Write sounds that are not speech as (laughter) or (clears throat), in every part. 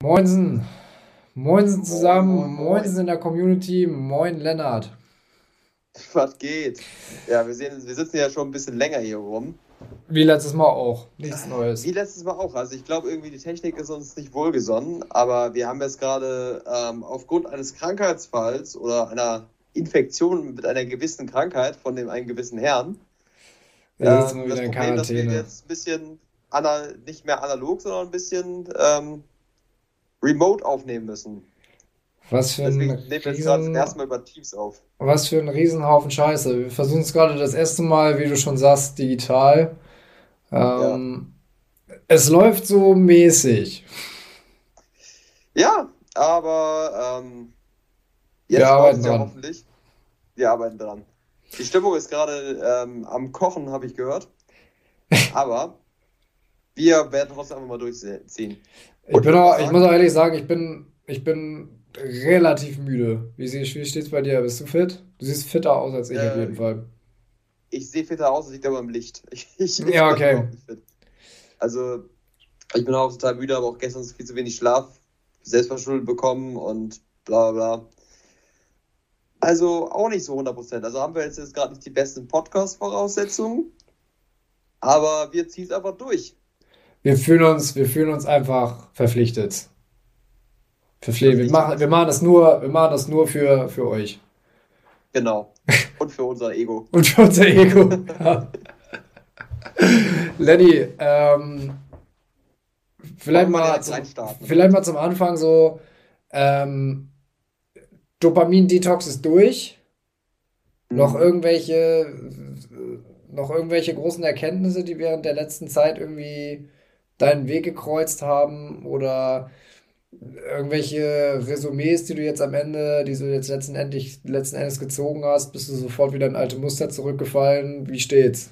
Moinsen. Moinsen zusammen. Moin, moin, Moinsen in der Community. Moin Lennart. Was geht? Ja, wir, sehen, wir sitzen ja schon ein bisschen länger hier rum. Wie letztes Mal auch. Nichts Neues. Wie letztes Mal auch. Also ich glaube irgendwie die Technik ist uns nicht wohlgesonnen, aber wir haben jetzt gerade ähm, aufgrund eines Krankheitsfalls oder einer Infektion mit einer gewissen Krankheit von dem einen gewissen Herrn. Ja, ähm, das Problem, dass wir jetzt ein bisschen nicht mehr analog, sondern ein bisschen ähm, remote aufnehmen müssen. Was für ein Deswegen gerade erstmal über Teams auf. Was für ein Riesenhaufen Scheiße. Wir versuchen es gerade das erste Mal, wie du schon sagst, digital. Ähm, ja. Es läuft so mäßig. Ja, aber ähm, jetzt wir arbeiten dran. Ja hoffentlich. Wir arbeiten dran. Die Stimmung ist gerade ähm, am Kochen, habe ich gehört. (laughs) Aber wir werden trotzdem einfach mal durchziehen. Ich, bin auch, ich muss auch ehrlich sagen, ich bin, ich bin relativ müde. Wie, wie steht es bei dir? Bist du fit? Du siehst fitter aus als ich äh, auf jeden Fall. Ich sehe fitter aus, als ich glaube am Licht. (laughs) Ich, ich, ja, okay. Also, ich bin auch total müde, aber auch gestern viel zu wenig Schlaf selbstverschuldet bekommen und bla bla. Also auch nicht so 100%. Also haben wir jetzt, jetzt gerade nicht die besten Podcast-Voraussetzungen, aber wir ziehen es einfach durch wir fühlen uns, wir fühlen uns einfach verpflichtet. Verpflichtet. Wir machen, wir machen das nur, wir machen das nur für, für euch. Genau. Und für unser Ego. (laughs) Und für unser Ego. Lenny, ähm, vielleicht mal, zum, vielleicht mal zum Anfang so, ähm, Dopamin-Detox ist durch. Mhm. Noch irgendwelche, noch irgendwelche großen Erkenntnisse, die während der letzten Zeit irgendwie deinen Weg gekreuzt haben oder irgendwelche Resümees, die du jetzt am Ende, die du jetzt letztendlich, letzten Endes gezogen hast, bist du sofort wieder in alte Muster zurückgefallen? Wie steht's?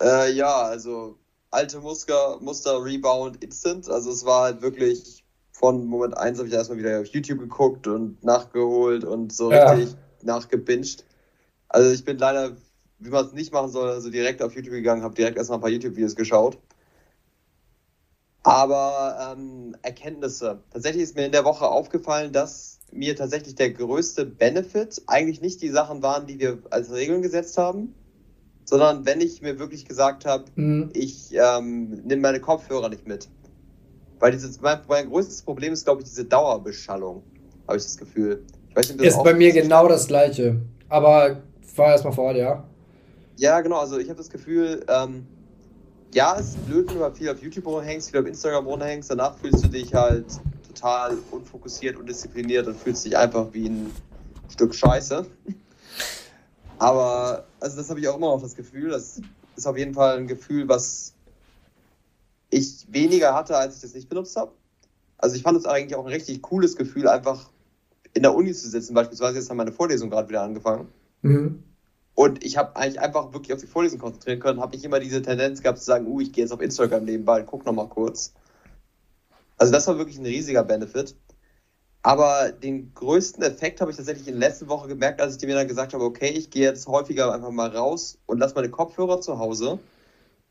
Äh, ja, also alte Muster, Muster Rebound Instant. Also es war halt wirklich von Moment 1 habe ich erstmal wieder auf YouTube geguckt und nachgeholt und so ja. richtig nachgebinged. Also ich bin leider, wie man es nicht machen soll, also direkt auf YouTube gegangen, habe direkt erstmal ein paar YouTube-Videos geschaut. Aber ähm, Erkenntnisse. Tatsächlich ist mir in der Woche aufgefallen, dass mir tatsächlich der größte Benefit eigentlich nicht die Sachen waren, die wir als Regeln gesetzt haben, sondern wenn ich mir wirklich gesagt habe, mhm. ich ähm, nehme meine Kopfhörer nicht mit. Weil dieses, mein, mein größtes Problem ist, glaube ich, diese Dauerbeschallung, habe ich das Gefühl. Ich weiß nicht, ist bei mir genau das gleiche. Aber fahr erstmal vor, ja. Ja, genau. Also ich habe das Gefühl, ähm, ja, es ist blöd, wenn du viel auf YouTube rumhängst, viel auf Instagram rumhängst, danach fühlst du dich halt total unfokussiert und diszipliniert und fühlst dich einfach wie ein Stück Scheiße. (laughs) Aber, also das habe ich auch immer noch das Gefühl, das ist auf jeden Fall ein Gefühl, was ich weniger hatte, als ich das nicht benutzt habe. Also ich fand es eigentlich auch ein richtig cooles Gefühl, einfach in der Uni zu sitzen. Beispielsweise jetzt haben meine Vorlesung gerade wieder angefangen. Mhm. Und ich habe eigentlich einfach wirklich auf die Vorlesung konzentrieren können, habe ich immer diese Tendenz gehabt zu sagen, uh, ich gehe jetzt auf Instagram nebenbei und guck nochmal kurz. Also das war wirklich ein riesiger Benefit. Aber den größten Effekt habe ich tatsächlich in der letzten Woche gemerkt, als ich mir dann gesagt habe, okay, ich gehe jetzt häufiger einfach mal raus und lasse meine Kopfhörer zu Hause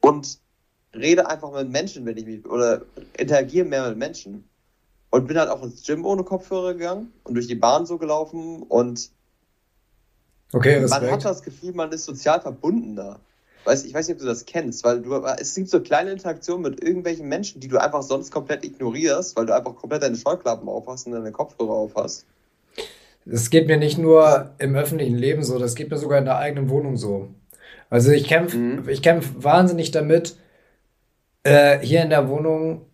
und rede einfach mit Menschen, wenn ich mich, oder interagiere mehr mit Menschen. Und bin halt auch ins Gym ohne Kopfhörer gegangen und durch die Bahn so gelaufen und Okay, Respekt. Man hat das Gefühl, man ist sozial verbundener. Weiß, ich weiß nicht, ob du das kennst, weil du, es gibt so kleine Interaktionen mit irgendwelchen Menschen, die du einfach sonst komplett ignorierst, weil du einfach komplett deine Scheuklappen aufhast und deine Kopfhörer aufhast. Das geht mir nicht nur im öffentlichen Leben so, das geht mir sogar in der eigenen Wohnung so. Also ich kämpfe mhm. ich kämpf wahnsinnig damit, äh, hier in der Wohnung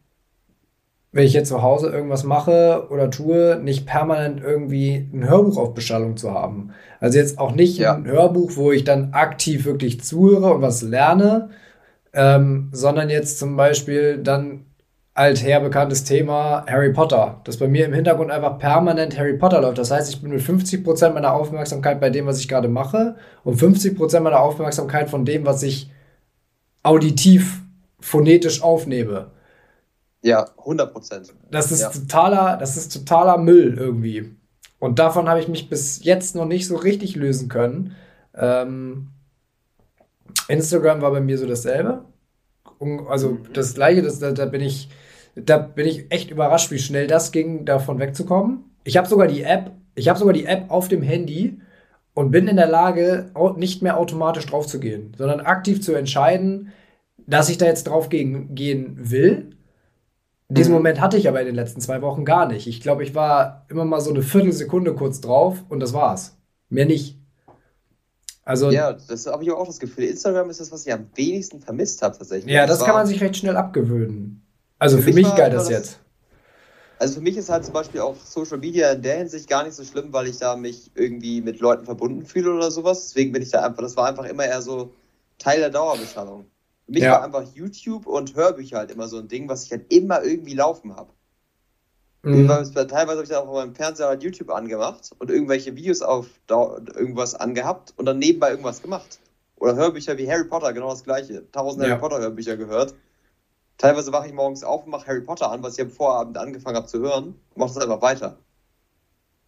wenn ich jetzt zu Hause irgendwas mache oder tue, nicht permanent irgendwie ein Hörbuch auf Beschallung zu haben. Also jetzt auch nicht ja. ein Hörbuch, wo ich dann aktiv wirklich zuhöre und was lerne, ähm, sondern jetzt zum Beispiel dann alther bekanntes Thema Harry Potter, dass bei mir im Hintergrund einfach permanent Harry Potter läuft. Das heißt, ich bin mit 50% meiner Aufmerksamkeit bei dem, was ich gerade mache und 50% meiner Aufmerksamkeit von dem, was ich auditiv, phonetisch aufnehme. Ja, 100 Prozent. Das ist ja. totaler, das ist totaler Müll irgendwie. Und davon habe ich mich bis jetzt noch nicht so richtig lösen können. Ähm, Instagram war bei mir so dasselbe. Also mhm. das gleiche, das, da, da bin ich da bin ich echt überrascht, wie schnell das ging, davon wegzukommen. Ich habe sogar die App, ich habe sogar die App auf dem Handy und bin in der Lage, nicht mehr automatisch drauf zu gehen, sondern aktiv zu entscheiden, dass ich da jetzt drauf gehen, gehen will. Diesen mhm. Moment hatte ich aber in den letzten zwei Wochen gar nicht. Ich glaube, ich war immer mal so eine Viertelsekunde kurz drauf und das war's. Mehr nicht. Also, ja, das habe ich auch das Gefühl. Instagram ist das, was ich am wenigsten vermisst habe, tatsächlich. Ja, das, das kann man sich recht schnell abgewöhnen. Also für, für mich, mich galt das, das jetzt. Also für mich ist halt zum Beispiel auch Social Media in der Hinsicht gar nicht so schlimm, weil ich da mich irgendwie mit Leuten verbunden fühle oder sowas. Deswegen bin ich da einfach, das war einfach immer eher so Teil der Dauerbeschallung. Für mich ja. war einfach YouTube und Hörbücher halt immer so ein Ding, was ich halt immer irgendwie laufen habe. Mhm. Teilweise habe ich dann auch auf meinem Fernseher halt YouTube angemacht und irgendwelche Videos auf irgendwas angehabt und dann nebenbei irgendwas gemacht. Oder Hörbücher wie Harry Potter, genau das gleiche. Tausend ja. Harry Potter Hörbücher gehört. Teilweise wache ich morgens auf und mache Harry Potter an, was ich am Vorabend angefangen habe zu hören, und mache das einfach weiter.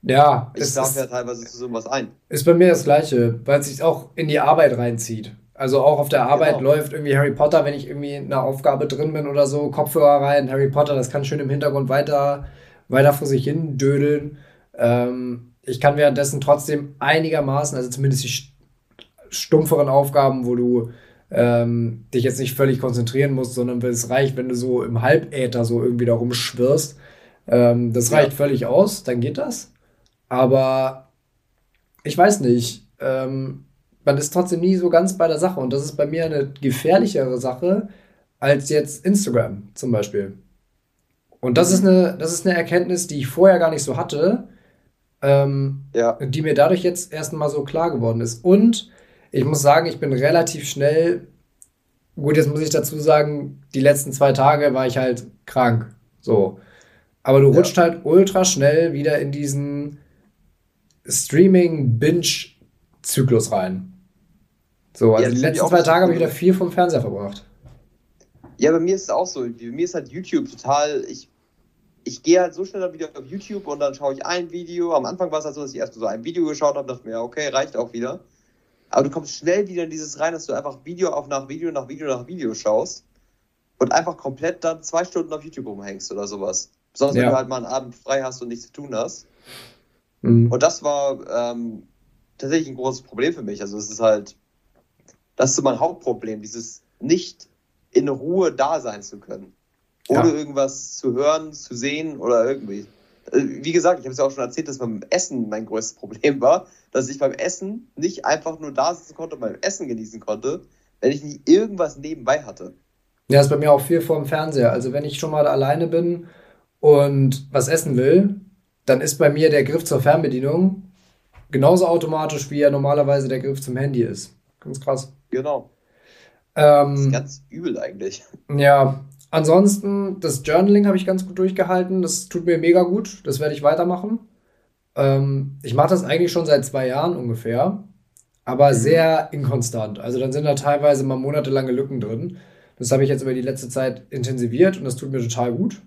Ja. Ich darf ja teilweise zu sowas ein. Ist bei mir das Gleiche, weil es sich auch in die Arbeit reinzieht. Also auch auf der Arbeit genau. läuft irgendwie Harry Potter, wenn ich irgendwie in einer Aufgabe drin bin oder so, Kopfhörer rein, Harry Potter, das kann schön im Hintergrund weiter weiter vor sich hin dödeln. Ähm, ich kann währenddessen trotzdem einigermaßen, also zumindest die stumpferen Aufgaben, wo du ähm, dich jetzt nicht völlig konzentrieren musst, sondern es reicht, wenn du so im Halbäther so irgendwie da rumschwirrst. Ähm, das reicht ja. völlig aus, dann geht das. Aber ich weiß nicht, ähm, man ist trotzdem nie so ganz bei der Sache und das ist bei mir eine gefährlichere Sache als jetzt Instagram zum Beispiel. Und das ist eine, das ist eine Erkenntnis, die ich vorher gar nicht so hatte, ähm, ja. die mir dadurch jetzt erst mal so klar geworden ist. Und ich muss sagen, ich bin relativ schnell, gut, jetzt muss ich dazu sagen, die letzten zwei Tage war ich halt krank. So. Aber du ja. rutscht halt ultra schnell wieder in diesen Streaming-Binge-Zyklus rein. So, also ja, die letzten zwei Tage habe ich wieder viel vom Fernseher verbracht. Ja, bei mir ist es auch so. Bei mir ist halt YouTube total. Ich ich gehe halt so schnell dann wieder auf YouTube und dann schaue ich ein Video. Am Anfang war es halt so, dass ich erst so ein Video geschaut habe, dachte mir, okay, reicht auch wieder. Aber du kommst schnell wieder in dieses rein, dass du einfach Video auf nach Video nach Video nach Video schaust und einfach komplett dann zwei Stunden auf YouTube rumhängst oder sowas. Besonders ja. wenn du halt mal einen Abend frei hast und nichts zu tun hast. Mhm. Und das war ähm, tatsächlich ein großes Problem für mich. Also es ist halt, das ist so mein Hauptproblem, dieses nicht in Ruhe da sein zu können ohne ja. irgendwas zu hören, zu sehen oder irgendwie. Äh, wie gesagt, ich habe es ja auch schon erzählt, dass beim Essen mein größtes Problem war, dass ich beim Essen nicht einfach nur da sitzen konnte und beim Essen genießen konnte, wenn ich nicht irgendwas nebenbei hatte. Ja, ist bei mir auch viel vor dem Fernseher. Also wenn ich schon mal alleine bin und was essen will, dann ist bei mir der Griff zur Fernbedienung genauso automatisch, wie er normalerweise der Griff zum Handy ist. Ganz krass. Genau. Ähm, das ist ganz übel eigentlich. Ja, Ansonsten, das Journaling habe ich ganz gut durchgehalten. Das tut mir mega gut. Das werde ich weitermachen. Ähm, ich mache das eigentlich schon seit zwei Jahren ungefähr, aber mhm. sehr inkonstant. Also dann sind da teilweise mal monatelange Lücken drin. Das habe ich jetzt über die letzte Zeit intensiviert und das tut mir total gut.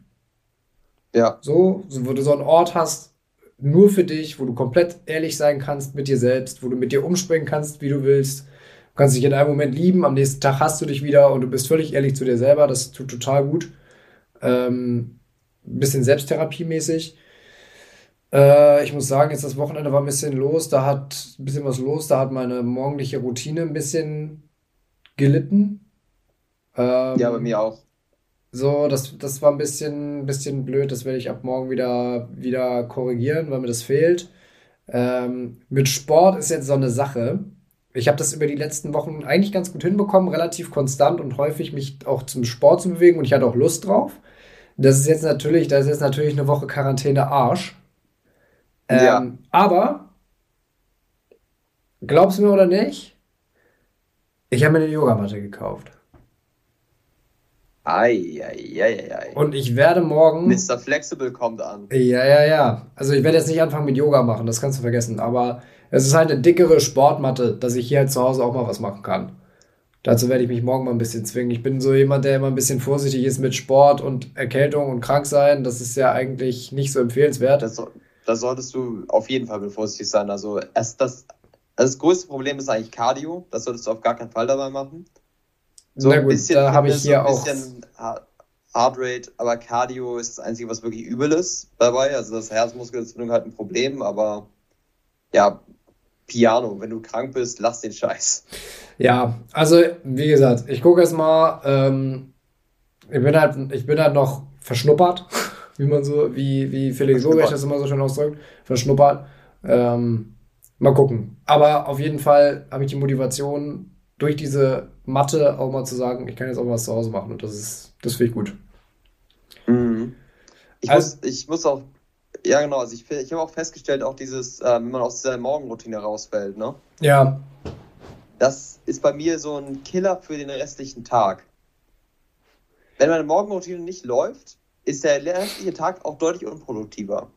Ja. So, wo du so einen Ort hast, nur für dich, wo du komplett ehrlich sein kannst mit dir selbst, wo du mit dir umspringen kannst, wie du willst, Du kannst dich in einem Moment lieben, am nächsten Tag hast du dich wieder und du bist völlig ehrlich zu dir selber. Das tut total gut. Ähm, ein bisschen Selbsttherapiemäßig. Äh, ich muss sagen, jetzt das Wochenende war ein bisschen los. Da hat ein bisschen was los. Da hat meine morgendliche Routine ein bisschen gelitten. Ähm, ja, bei mir auch. So, das, das war ein bisschen, bisschen blöd. Das werde ich ab morgen wieder, wieder korrigieren, weil mir das fehlt. Ähm, mit Sport ist jetzt so eine Sache ich habe das über die letzten Wochen eigentlich ganz gut hinbekommen, relativ konstant und häufig mich auch zum Sport zu bewegen und ich hatte auch Lust drauf. Das ist jetzt natürlich, das ist jetzt natürlich eine Woche Quarantäne Arsch. Ähm, ja. Aber glaubst du mir oder nicht? Ich habe mir eine Yogamatte gekauft. Ei, ei, ei, ei. Und ich werde morgen. Mr. Flexible kommt an. Ja, ja, ja. Also ich werde jetzt nicht anfangen mit Yoga machen, das kannst du vergessen. Aber es ist halt eine dickere Sportmatte, dass ich hier halt zu Hause auch mal was machen kann. Dazu werde ich mich morgen mal ein bisschen zwingen. Ich bin so jemand, der immer ein bisschen vorsichtig ist mit Sport und Erkältung und krank sein. Das ist ja eigentlich nicht so empfehlenswert. Da solltest du auf jeden Fall vorsichtig sein. Also erst das, also das größte Problem ist eigentlich Cardio. Das solltest du auf gar keinen Fall dabei machen. So Na gut, da habe ich hier auch. Heartrate, aber Cardio ist das Einzige, was wirklich übel ist dabei. Also das Herzmuskelentzündung halt ein Problem, aber ja, Piano, wenn du krank bist, lass den Scheiß. Ja, also wie gesagt, ich gucke jetzt mal, ähm, ich bin halt, ich bin halt noch verschnuppert, (laughs) wie man so, wie, wie Felix Lobrecht das immer so schön ausdrückt, verschnuppert. Ähm, mal gucken. Aber auf jeden Fall habe ich die Motivation, durch diese Mathe auch mal zu sagen, ich kann jetzt auch was zu Hause machen und das ist, das finde ich gut. Mhm. Ich, also, muss, ich muss auch, ja genau, also ich, ich habe auch festgestellt, auch dieses, äh, wenn man aus dieser Morgenroutine rausfällt, ne? Ja. Das ist bei mir so ein Killer für den restlichen Tag. Wenn meine Morgenroutine nicht läuft, ist der restliche Tag auch deutlich unproduktiver.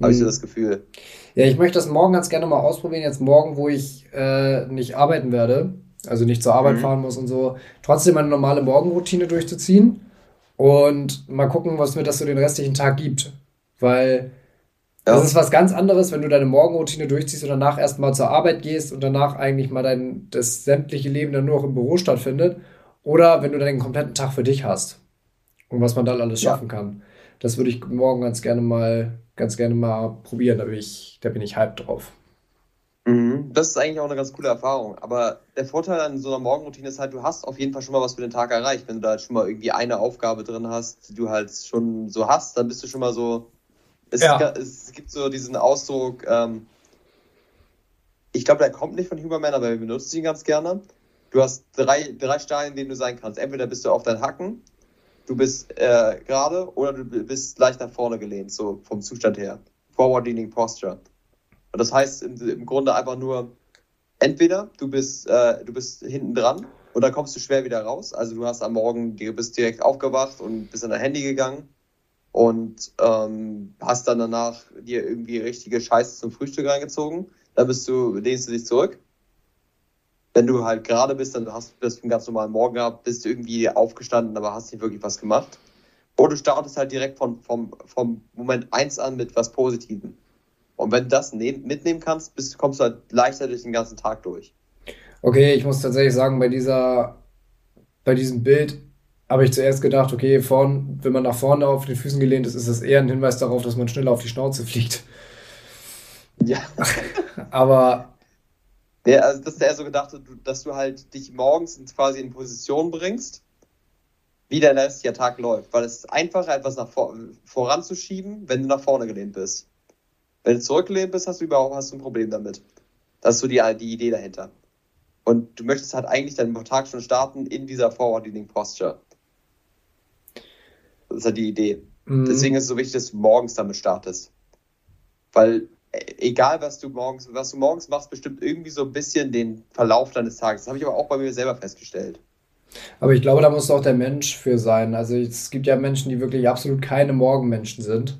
Habe ich so mhm. das Gefühl. Ja, ich möchte das morgen ganz gerne mal ausprobieren. Jetzt morgen, wo ich äh, nicht arbeiten werde, also nicht zur Arbeit mhm. fahren muss und so, trotzdem eine normale Morgenroutine durchzuziehen und mal gucken, was mir das so den restlichen Tag gibt. Weil ja. das ist was ganz anderes, wenn du deine Morgenroutine durchziehst und danach erstmal zur Arbeit gehst und danach eigentlich mal dein das sämtliche Leben dann nur noch im Büro stattfindet. Oder wenn du dann den kompletten Tag für dich hast und was man dann alles schaffen ja. kann. Das würde ich morgen ganz gerne mal, ganz gerne mal probieren. Da bin ich, da bin ich hyped drauf. Mhm. Das ist eigentlich auch eine ganz coole Erfahrung. Aber der Vorteil an so einer Morgenroutine ist halt, du hast auf jeden Fall schon mal was für den Tag erreicht. Wenn du da halt schon mal irgendwie eine Aufgabe drin hast, die du halt schon so hast, dann bist du schon mal so. Es, ja. es gibt so diesen Ausdruck, ähm, ich glaube, der kommt nicht von Huberman, aber wir benutzen ihn ganz gerne. Du hast drei, drei Stadien, in denen du sein kannst. Entweder bist du auf deinen Hacken, du bist äh, gerade oder du bist leicht nach vorne gelehnt, so vom Zustand her. Forward Leaning Posture. Und das heißt im, im Grunde einfach nur, entweder du bist, äh, du bist hinten dran und dann kommst du schwer wieder raus. Also du hast am Morgen, du bist direkt aufgewacht und bist an dein Handy gegangen und ähm, hast dann danach dir irgendwie richtige Scheiße zum Frühstück reingezogen. Dann bist du, lehnst du dich zurück. Wenn du halt gerade bist, dann hast du einen ganz normalen Morgen gehabt, bist du irgendwie aufgestanden, aber hast nicht wirklich was gemacht. Oder du startest halt direkt von, vom, vom Moment 1 an mit was Positivem. Und wenn du das mitnehmen kannst, bist, kommst du halt leichter durch den ganzen Tag durch. Okay, ich muss tatsächlich sagen, bei dieser, bei diesem Bild habe ich zuerst gedacht, okay, vorn, wenn man nach vorne auf den Füßen gelehnt ist, ist das eher ein Hinweis darauf, dass man schneller auf die Schnauze fliegt. Ja. (laughs) Aber. Ja, also das ist eher so gedacht, dass du halt dich morgens quasi in Position bringst, wie der restliche Tag läuft. Weil es ist einfacher, etwas nach vor, voranzuschieben, wenn du nach vorne gelehnt bist. Wenn du zurückgelehnt bist, hast du überhaupt hast du ein Problem damit. Das ist so die, die Idee dahinter. Und du möchtest halt eigentlich deinen Tag schon starten in dieser Forward-Leaning Posture. Das ist halt die Idee. Mhm. Deswegen ist es so wichtig, dass du morgens damit startest. Weil äh, egal was du morgens, was du morgens machst, bestimmt irgendwie so ein bisschen den Verlauf deines Tages. Das habe ich aber auch bei mir selber festgestellt. Aber ich glaube, da muss auch der Mensch für sein. Also es gibt ja Menschen, die wirklich absolut keine Morgenmenschen sind.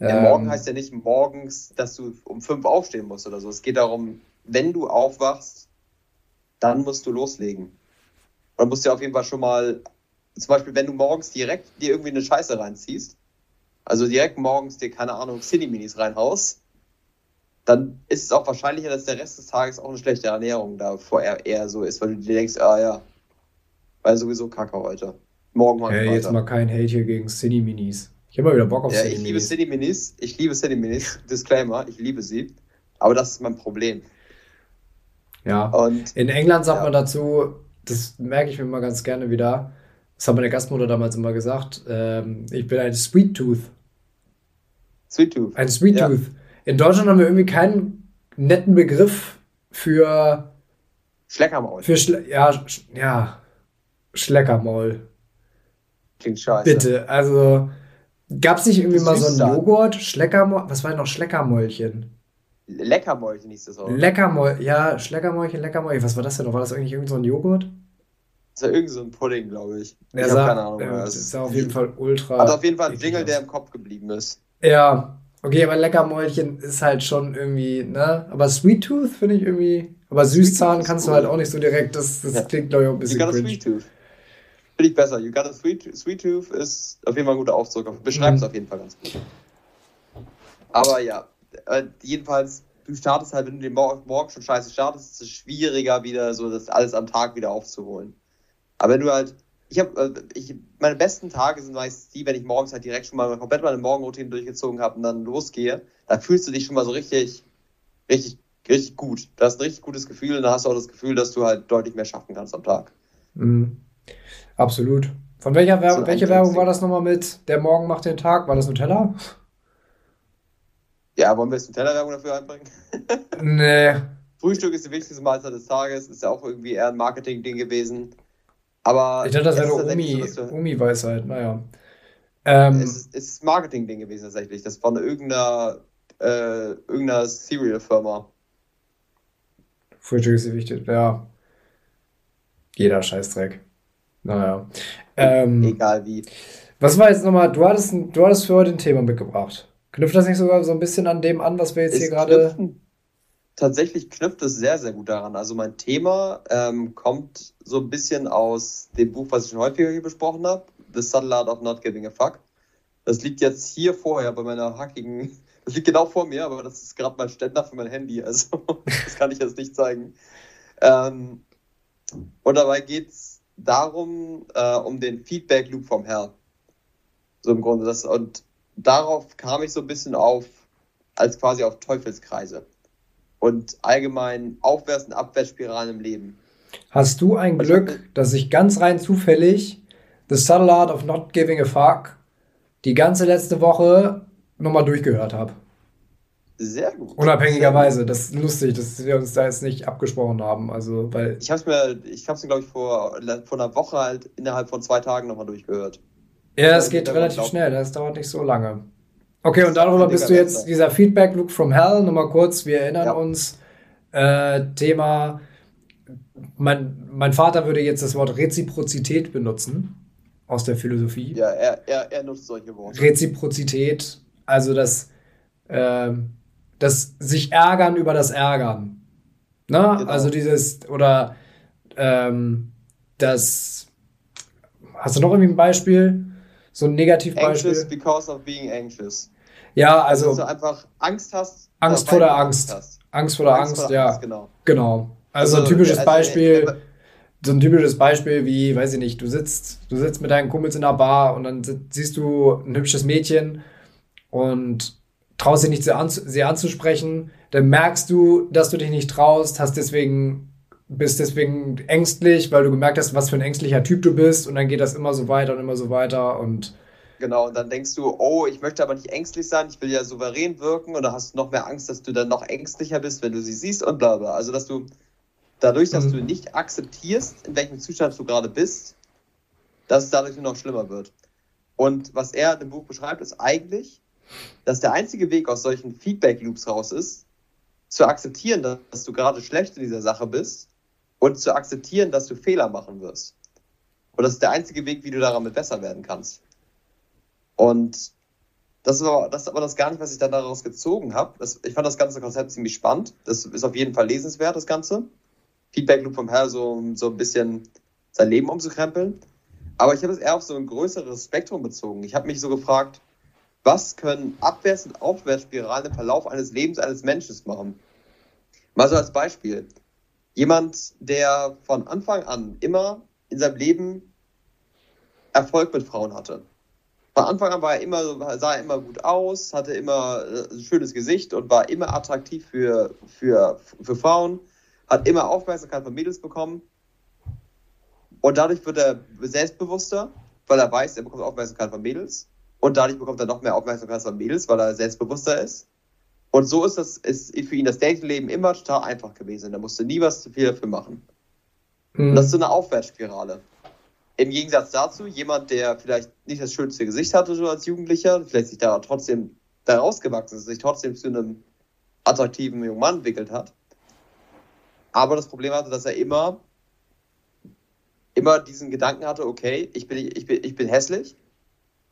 Ja, morgen ähm, heißt ja nicht morgens, dass du um fünf aufstehen musst oder so. Es geht darum, wenn du aufwachst, dann musst du loslegen. Oder musst du auf jeden Fall schon mal, zum Beispiel, wenn du morgens direkt dir irgendwie eine Scheiße reinziehst, also direkt morgens dir, keine Ahnung, Cine-Minis reinhaust, dann ist es auch wahrscheinlicher, dass der Rest des Tages auch eine schlechte Ernährung da vorher eher so ist, weil du dir denkst, ah ja, weil sowieso Kacke heute. Morgen mal. Hey, jetzt mal kein Hate hier gegen Cine-Minis. Ich habe mal wieder Bock auf ja, City Ich liebe City Minis. Ich liebe City Minis. Disclaimer, ich liebe sie. Aber das ist mein Problem. Ja. Und in England sagt ja. man dazu, das merke ich mir immer ganz gerne wieder. Das hat meine Gastmutter damals immer gesagt. Ähm, ich bin ein Sweet Tooth. Sweet Tooth. Ein Sweet ja. Tooth. In Deutschland haben wir irgendwie keinen netten Begriff für. Schleckermaul. Für Schle ja, sch ja. Schleckermaul. Klingt scheiße. Bitte, also Gab es nicht irgendwie mal so ein Joghurt? Schleckermäulchen? Was war denn noch Schleckermäulchen? Leckermäulchen hieß das auch. Leckermäulchen, ja, Schleckermäulchen, Leckermäulchen. Was war das denn noch? War das eigentlich irgend so ein Joghurt? Das war irgend so ein Pudding, glaube ich. Ja, ich habe keine Ahnung. Ja, das ist ja auf jeden Fall ultra. Hat auf jeden Fall ein Jingle, der im Kopf geblieben ist. Ja, okay, aber Leckermäulchen ist halt schon irgendwie, ne? Aber Sweet Tooth finde ich irgendwie. Aber Süßzahn kannst cool. du halt auch nicht so direkt. Das, das ja. klingt, glaube ich, auch ein bisschen. A Sweet Tooth. Finde ich besser. You got a sweet, sweet tooth ist auf jeden Fall ein guter Aufzug. Beschreibt es mhm. auf jeden Fall ganz gut. Aber ja, äh, jedenfalls, du startest halt, wenn du den Morgen, schon scheiße startest, ist es schwieriger, wieder so das alles am Tag wieder aufzuholen. Aber wenn du halt ich habe, äh, ich, meine besten Tage sind meist die, wenn ich morgens halt direkt schon mal komplett meine Morgenroutine durchgezogen habe und dann losgehe. Da fühlst du dich schon mal so richtig, richtig, richtig gut. Du hast ein richtig gutes Gefühl und dann hast du auch das Gefühl, dass du halt deutlich mehr schaffen kannst am Tag. Mhm. Absolut. Von welcher Werbung, so welche Werbung war das nochmal mit? Der Morgen macht den Tag? War das Nutella? Ja, wollen wir jetzt Nutella-Werbung dafür einbringen? (laughs) nee. Frühstück ist die wichtigste Mahlzeit des Tages, ist ja auch irgendwie eher ein Marketing-Ding gewesen. Aber. Ich dachte, das wäre eine Umi-Weisheit, Umi naja. Ähm, es, ist, ist Marketing-Ding gewesen tatsächlich. Das war eine irgendeiner, äh, irgendeiner Cereal-Firma. Frühstück ist die wichtig, ja. Jeder Scheißdreck. Naja. Ähm, Egal wie. Was war jetzt nochmal, du hattest, du hattest für heute ein Thema mitgebracht. Knüpft das nicht sogar so ein bisschen an dem an, was wir jetzt es hier gerade. Tatsächlich knüpft es sehr, sehr gut daran. Also mein Thema ähm, kommt so ein bisschen aus dem Buch, was ich schon häufiger hier besprochen habe, The Subtle Art of Not Giving a Fuck. Das liegt jetzt hier vorher bei meiner hackigen, das liegt genau vor mir, aber das ist gerade mein Ständer für mein Handy, also (laughs) das kann ich jetzt nicht zeigen. Ähm, und dabei geht es darum, äh, um den Feedback Loop vom Herrn. So im Grunde. Das, und darauf kam ich so ein bisschen auf, als quasi auf Teufelskreise und allgemein Aufwärts- und Abwärtsspiralen im Leben. Hast du ein Glück, dass ich ganz rein zufällig The Subtle Art of Not Giving a Fuck die ganze letzte Woche nochmal durchgehört habe? Sehr gut. Unabhängigerweise. Das ist lustig, dass wir uns da jetzt nicht abgesprochen haben. Also, weil ich habe es mir, ich habe es glaube ich, vor, vor einer Woche halt innerhalb von zwei Tagen nochmal durchgehört. Ja, das geht relativ schnell, das dauert nicht so lange. Okay, und darüber bist du jetzt dieser Feedback Look from Hell. Nochmal kurz, wir erinnern ja. uns. Äh, Thema, mein, mein Vater würde jetzt das Wort Reziprozität benutzen aus der Philosophie. Ja, er, er, er nutzt solche Worte. Reziprozität, also das, äh, das sich ärgern über das Ärgern. Ne? Genau. Also dieses, oder ähm, das, hast du noch irgendwie ein Beispiel? So ein Negativbeispiel. Anxious because of being anxious. Ja, also. Dass du einfach Angst hast. Angst vor der Angst. Angst, Angst vor der Angst, Angst, vor der ja. Angst, genau. Genau. Also, also ein typisches also, Beispiel. Also, so ein typisches Beispiel wie, weiß ich nicht, du sitzt, du sitzt mit deinen Kumpels in einer Bar und dann siehst du ein hübsches Mädchen und traust dich nicht, sie, an, sie anzusprechen. Dann merkst du, dass du dich nicht traust, hast deswegen bist deswegen ängstlich, weil du gemerkt hast, was für ein ängstlicher Typ du bist und dann geht das immer so weiter und immer so weiter und Genau, und dann denkst du, oh, ich möchte aber nicht ängstlich sein, ich will ja souverän wirken und dann hast du noch mehr Angst, dass du dann noch ängstlicher bist, wenn du sie siehst und bla bla. Also, dass du dadurch, dass mhm. du nicht akzeptierst, in welchem Zustand du gerade bist, dass es dadurch nur noch schlimmer wird. Und was er im Buch beschreibt, ist eigentlich, dass der einzige Weg aus solchen Feedback-Loops raus ist, zu akzeptieren, dass du gerade schlecht in dieser Sache bist und zu akzeptieren, dass du Fehler machen wirst. Und das ist der einzige Weg, wie du damit besser werden kannst. Und das aber das, aber das gar nicht, was ich dann daraus gezogen habe. ich fand das ganze Konzept ziemlich spannend. Das ist auf jeden Fall lesenswert, das Ganze. Feedback Loop vom Herr, so, so ein bisschen sein Leben umzukrempeln. Aber ich habe es eher auf so ein größeres Spektrum bezogen. Ich habe mich so gefragt, was können Abwärts- und Aufwärtsspiralen im Verlauf eines Lebens eines Menschen machen? Mal so als Beispiel. Jemand, der von Anfang an immer in seinem Leben Erfolg mit Frauen hatte. Von Anfang an war er immer, sah er immer gut aus, hatte immer äh, ein schönes Gesicht und war immer attraktiv für, für, für Frauen, hat immer Aufmerksamkeit von Mädels bekommen. Und dadurch wird er selbstbewusster, weil er weiß, er bekommt Aufmerksamkeit von Mädels. Und dadurch bekommt er noch mehr Aufmerksamkeit von Mädels, weil er selbstbewusster ist. Und so ist das ist für ihn das Datingleben immer total einfach gewesen. Er musste nie was zu viel dafür machen. Mhm. Und das ist so eine Aufwärtsspirale. Im Gegensatz dazu, jemand, der vielleicht nicht das schönste Gesicht hatte so als Jugendlicher, vielleicht sich da trotzdem da rausgewachsen ist, sich trotzdem zu einem attraktiven jungen Mann entwickelt hat. Aber das Problem hatte, dass er immer, immer diesen Gedanken hatte, okay, ich bin, ich bin, ich bin hässlich,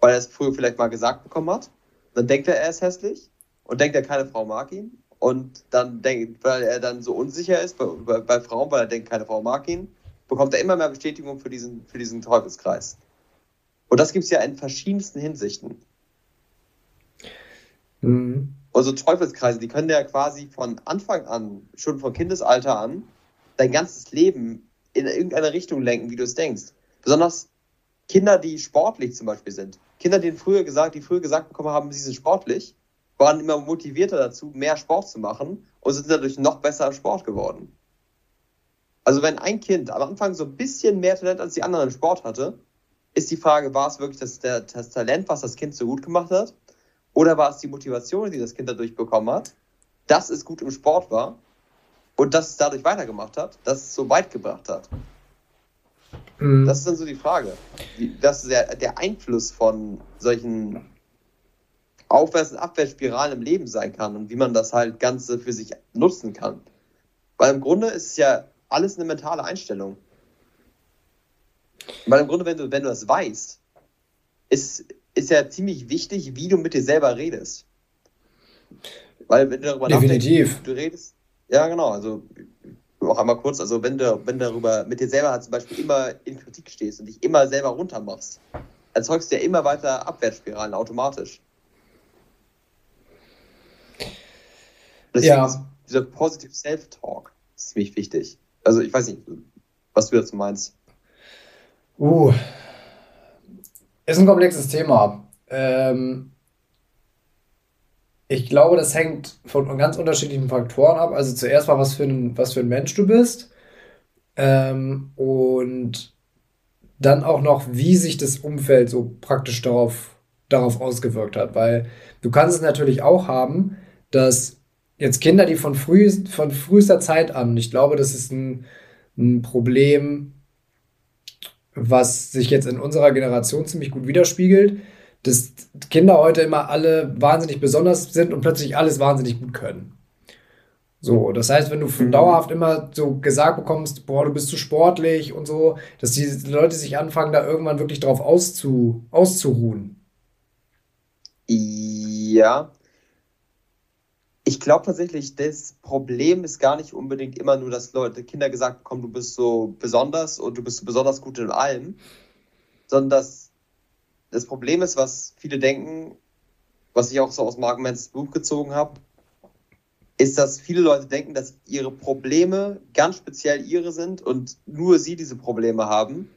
weil er es früher vielleicht mal gesagt bekommen hat. Dann denkt er, er ist hässlich und denkt, er keine Frau mag ihn. Und dann denkt, weil er dann so unsicher ist bei, bei, bei, Frauen, weil er denkt, keine Frau mag ihn, bekommt er immer mehr Bestätigung für diesen, für diesen Teufelskreis. Und das gibt es ja in verschiedensten Hinsichten. Mhm. Also Teufelskreise, die können ja quasi von Anfang an, schon von Kindesalter an, dein ganzes Leben in irgendeine Richtung lenken, wie du es denkst. Besonders Kinder, die sportlich zum Beispiel sind, Kinder, die früher gesagt, die früher gesagt bekommen haben, sie sind sportlich, waren immer motivierter dazu, mehr Sport zu machen und sind dadurch noch besser im Sport geworden. Also wenn ein Kind am Anfang so ein bisschen mehr Talent als die anderen im Sport hatte, ist die Frage, war es wirklich das, das Talent, was das Kind so gut gemacht hat? Oder war es die Motivation, die das Kind dadurch bekommen hat, dass es gut im Sport war und dass es dadurch weitergemacht hat, dass es so weit gebracht hat? Mhm. Das ist dann so die Frage. Das ist der, der Einfluss von solchen Aufwärts- und Abwärtsspiralen im Leben sein kann und wie man das halt Ganze für sich nutzen kann. Weil im Grunde ist es ja alles eine mentale Einstellung. Weil im Grunde, wenn du, wenn du das weißt, ist, ist ja ziemlich wichtig, wie du mit dir selber redest. Weil wenn du darüber Definitiv. nachdenkst, du redest, ja genau, also auch einmal kurz, also wenn du, wenn du darüber mit dir selber halt zum Beispiel immer in Kritik stehst und dich immer selber runtermachst, erzeugst du ja immer weiter Abwärtsspiralen automatisch. Deswegen ja. ist dieser Positive Self-Talk ziemlich wichtig. Also ich weiß nicht, was du dazu meinst. Uh, ist ein komplexes Thema. Ähm, ich glaube, das hängt von ganz unterschiedlichen Faktoren ab. Also zuerst mal, was für ein, was für ein Mensch du bist. Ähm, und dann auch noch, wie sich das Umfeld so praktisch darauf, darauf ausgewirkt hat. Weil du kannst es natürlich auch haben, dass jetzt Kinder, die von, früh, von frühester Zeit an, ich glaube, das ist ein, ein Problem, was sich jetzt in unserer Generation ziemlich gut widerspiegelt, dass Kinder heute immer alle wahnsinnig besonders sind und plötzlich alles wahnsinnig gut können. So, das heißt, wenn du mhm. dauerhaft immer so gesagt bekommst, boah, du bist zu sportlich und so, dass die Leute sich anfangen, da irgendwann wirklich drauf auszu, auszuruhen. Ja, ich glaube tatsächlich, das Problem ist gar nicht unbedingt immer nur, dass Leute, Kinder gesagt bekommen, du bist so besonders und du bist so besonders gut in allem, sondern dass das Problem ist, was viele denken, was ich auch so aus Mark Mans Buch gezogen habe, ist, dass viele Leute denken, dass ihre Probleme ganz speziell ihre sind und nur sie diese Probleme haben.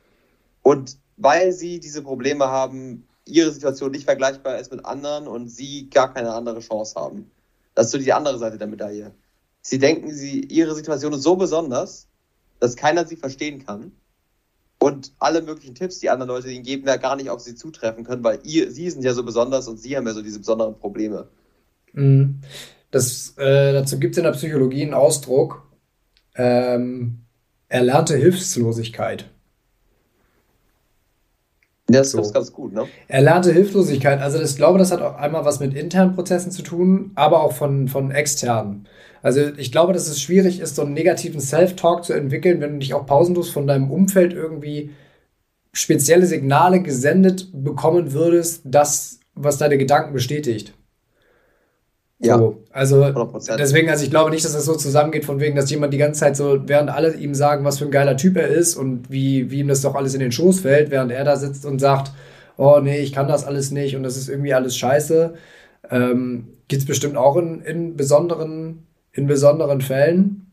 Und weil sie diese Probleme haben, ihre Situation nicht vergleichbar ist mit anderen und sie gar keine andere Chance haben. Das ist so die andere Seite der Medaille. Sie denken, sie, ihre Situation ist so besonders, dass keiner sie verstehen kann. Und alle möglichen Tipps, die anderen Leute ihnen geben, ja gar nicht auf sie zutreffen können, weil ihr, sie sind ja so besonders und sie haben ja so diese besonderen Probleme. Mhm. Das, äh, dazu gibt es in der Psychologie einen Ausdruck, ähm, erlernte Hilflosigkeit. Das so. ist ganz gut, ne? Erlernte Hilflosigkeit. Also ich glaube, das hat auch einmal was mit internen Prozessen zu tun, aber auch von, von externen. Also ich glaube, dass es schwierig ist, so einen negativen Self-Talk zu entwickeln, wenn du dich auch pausenlos von deinem Umfeld irgendwie spezielle Signale gesendet bekommen würdest, das, was deine Gedanken bestätigt. Ja. So, also 100%. deswegen, also ich glaube nicht, dass das so zusammengeht, von wegen, dass jemand die ganze Zeit so, während alle ihm sagen, was für ein geiler Typ er ist und wie, wie ihm das doch alles in den Schoß fällt, während er da sitzt und sagt, oh nee, ich kann das alles nicht und das ist irgendwie alles scheiße. Ähm, Gibt es bestimmt auch in, in, besonderen, in besonderen Fällen.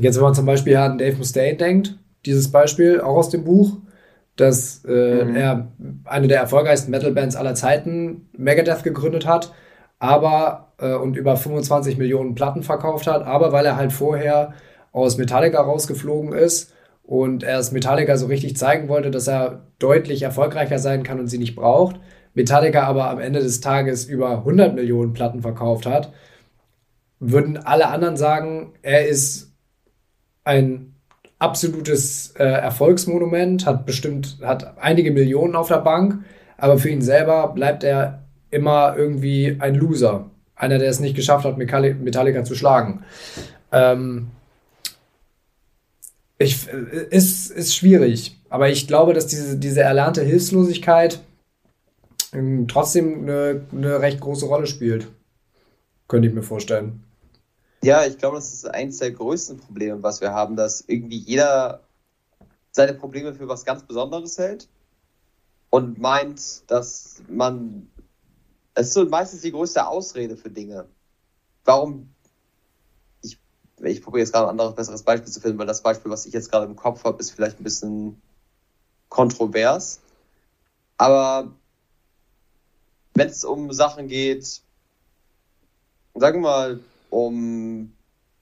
Jetzt, wenn man zum Beispiel an Dave Mustaine denkt, dieses Beispiel auch aus dem Buch, dass äh, mhm. er eine der erfolgreichsten Metal-Bands aller Zeiten, Megadeth, gegründet hat aber äh, und über 25 Millionen Platten verkauft hat, aber weil er halt vorher aus Metallica rausgeflogen ist und er es Metallica so richtig zeigen wollte, dass er deutlich erfolgreicher sein kann und sie nicht braucht. Metallica aber am Ende des Tages über 100 Millionen Platten verkauft hat, würden alle anderen sagen, er ist ein absolutes äh, Erfolgsmonument, hat bestimmt, hat einige Millionen auf der Bank, aber für ihn selber bleibt er immer irgendwie ein Loser. Einer, der es nicht geschafft hat, Metallica zu schlagen. Ähm, ich, ist, ist schwierig, aber ich glaube, dass diese, diese erlernte Hilflosigkeit ähm, trotzdem eine, eine recht große Rolle spielt. Könnte ich mir vorstellen. Ja, ich glaube, das ist eines der größten Probleme, was wir haben, dass irgendwie jeder seine Probleme für was ganz Besonderes hält und meint, dass man es ist so meistens die größte Ausrede für Dinge. Warum? Ich, ich probiere jetzt gerade ein anderes, besseres Beispiel zu finden, weil das Beispiel, was ich jetzt gerade im Kopf habe, ist vielleicht ein bisschen kontrovers. Aber wenn es um Sachen geht, sagen wir mal, um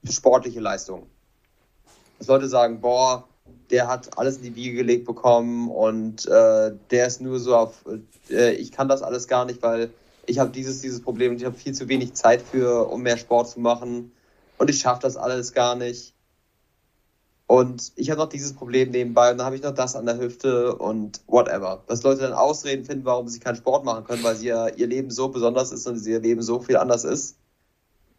sportliche Leistung. Dass Leute sagen, boah, der hat alles in die Wiege gelegt bekommen und äh, der ist nur so auf, äh, ich kann das alles gar nicht, weil ich habe dieses, dieses Problem und ich habe viel zu wenig Zeit für, um mehr Sport zu machen und ich schaffe das alles gar nicht. Und ich habe noch dieses Problem nebenbei und dann habe ich noch das an der Hüfte und whatever. Dass Leute dann Ausreden finden, warum sie keinen Sport machen können, weil sie ja ihr Leben so besonders ist und ihr Leben so viel anders ist.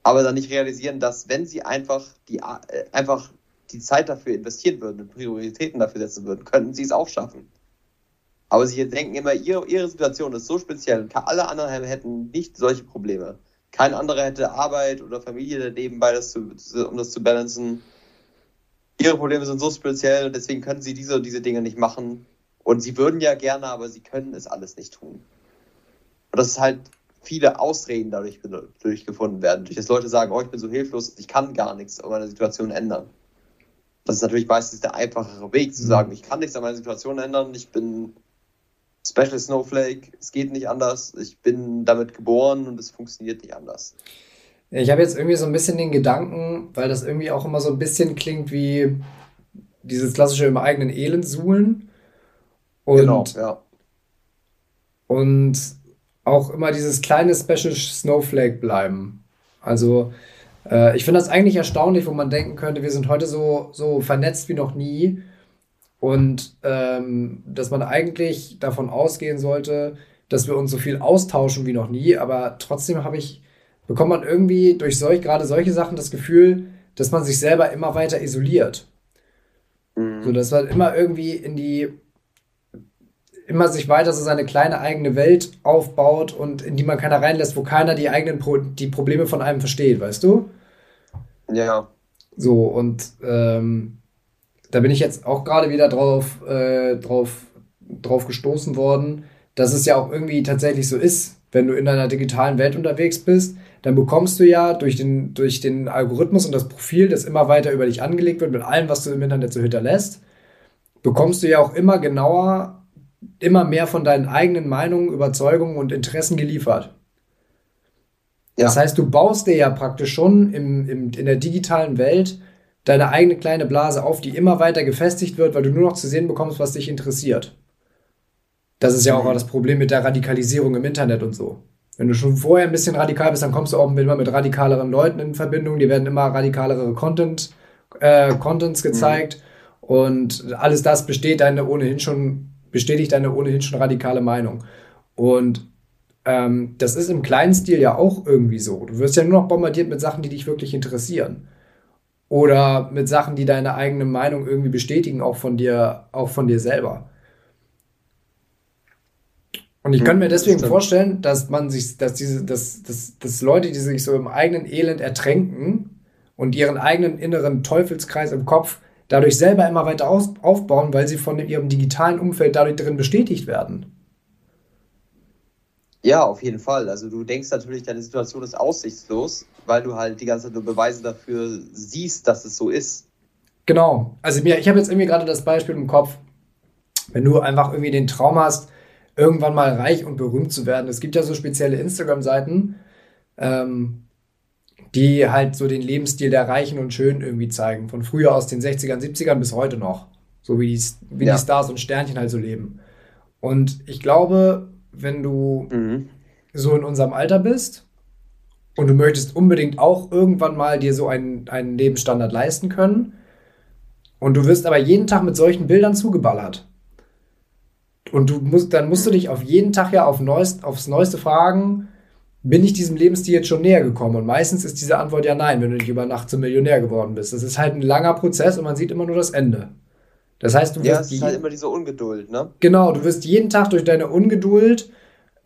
Aber dann nicht realisieren, dass wenn sie einfach die, äh, einfach die Zeit dafür investieren würden und Prioritäten dafür setzen würden, könnten sie es auch schaffen. Aber sie denken immer, ihre, ihre Situation ist so speziell. Alle anderen hätten nicht solche Probleme. Kein anderer hätte Arbeit oder Familie nebenbei, das zu, um das zu balancen ihre Probleme sind so speziell deswegen können sie diese und diese Dinge nicht machen. Und sie würden ja gerne, aber sie können es alles nicht tun. Und das ist halt viele Ausreden dadurch durchgefunden werden, durch das Leute sagen, oh, ich bin so hilflos, ich kann gar nichts an meiner Situation ändern. Das ist natürlich meistens der einfachere Weg, zu mhm. sagen, ich kann nichts an meiner Situation ändern, ich bin Special Snowflake, es geht nicht anders, ich bin damit geboren und es funktioniert nicht anders. Ich habe jetzt irgendwie so ein bisschen den Gedanken, weil das irgendwie auch immer so ein bisschen klingt wie dieses klassische im eigenen Elend suhlen. Und, genau, ja. Und auch immer dieses kleine Special Snowflake bleiben. Also, äh, ich finde das eigentlich erstaunlich, wo man denken könnte, wir sind heute so, so vernetzt wie noch nie. Und ähm, dass man eigentlich davon ausgehen sollte, dass wir uns so viel austauschen wie noch nie. Aber trotzdem habe ich bekommt man irgendwie durch solch, gerade solche Sachen das Gefühl, dass man sich selber immer weiter isoliert. Mhm. So, dass man immer irgendwie in die, immer sich weiter so seine kleine eigene Welt aufbaut und in die man keiner reinlässt, wo keiner die eigenen Pro die Probleme von einem versteht, weißt du? Ja. So, und ähm, da bin ich jetzt auch gerade wieder drauf, äh, drauf, drauf gestoßen worden, dass es ja auch irgendwie tatsächlich so ist, wenn du in einer digitalen Welt unterwegs bist, dann bekommst du ja durch den, durch den Algorithmus und das Profil, das immer weiter über dich angelegt wird, mit allem, was du im Internet so hinterlässt, bekommst du ja auch immer genauer, immer mehr von deinen eigenen Meinungen, Überzeugungen und Interessen geliefert. Ja. Das heißt, du baust dir ja praktisch schon im, im, in der digitalen Welt deine eigene kleine Blase auf, die immer weiter gefestigt wird, weil du nur noch zu sehen bekommst, was dich interessiert. Das ist ja auch mhm. das Problem mit der Radikalisierung im Internet und so. Wenn du schon vorher ein bisschen radikal bist, dann kommst du auch immer mit radikaleren Leuten in Verbindung. Die werden immer radikalere Content, äh, Contents mhm. gezeigt. Mhm. Und alles das besteht deine ohnehin schon, bestätigt deine ohnehin schon radikale Meinung. Und ähm, das ist im kleinen Stil ja auch irgendwie so. Du wirst ja nur noch bombardiert mit Sachen, die dich wirklich interessieren. Oder mit Sachen, die deine eigene Meinung irgendwie bestätigen, auch von dir, auch von dir selber. Und ich könnte mir deswegen vorstellen, dass man sich, dass diese, dass, dass, dass Leute, die sich so im eigenen Elend ertränken und ihren eigenen inneren Teufelskreis im Kopf dadurch selber immer weiter aufbauen, weil sie von ihrem digitalen Umfeld dadurch drin bestätigt werden. Ja, auf jeden Fall. Also du denkst natürlich, deine Situation ist aussichtslos, weil du halt die ganze Zeit nur Beweise dafür siehst, dass es so ist. Genau. Also mir, ich habe jetzt irgendwie gerade das Beispiel im Kopf, wenn du einfach irgendwie den Traum hast, irgendwann mal reich und berühmt zu werden. Es gibt ja so spezielle Instagram-Seiten, ähm, die halt so den Lebensstil der Reichen und Schönen irgendwie zeigen. Von früher aus den 60ern, 70ern bis heute noch. So wie die, wie ja. die Stars und Sternchen halt so leben. Und ich glaube, wenn du mhm. so in unserem Alter bist und du möchtest unbedingt auch irgendwann mal dir so einen, einen Lebensstandard leisten können und du wirst aber jeden Tag mit solchen Bildern zugeballert und du musst, dann musst du dich auf jeden Tag ja auf neuest, aufs Neueste fragen, bin ich diesem Lebensstil jetzt schon näher gekommen? Und meistens ist diese Antwort ja nein, wenn du nicht über Nacht zum Millionär geworden bist. Das ist halt ein langer Prozess und man sieht immer nur das Ende. Das heißt, du wirst. Ja, es ist halt immer diese Ungeduld, ne? Genau, du wirst jeden Tag durch deine Ungeduld,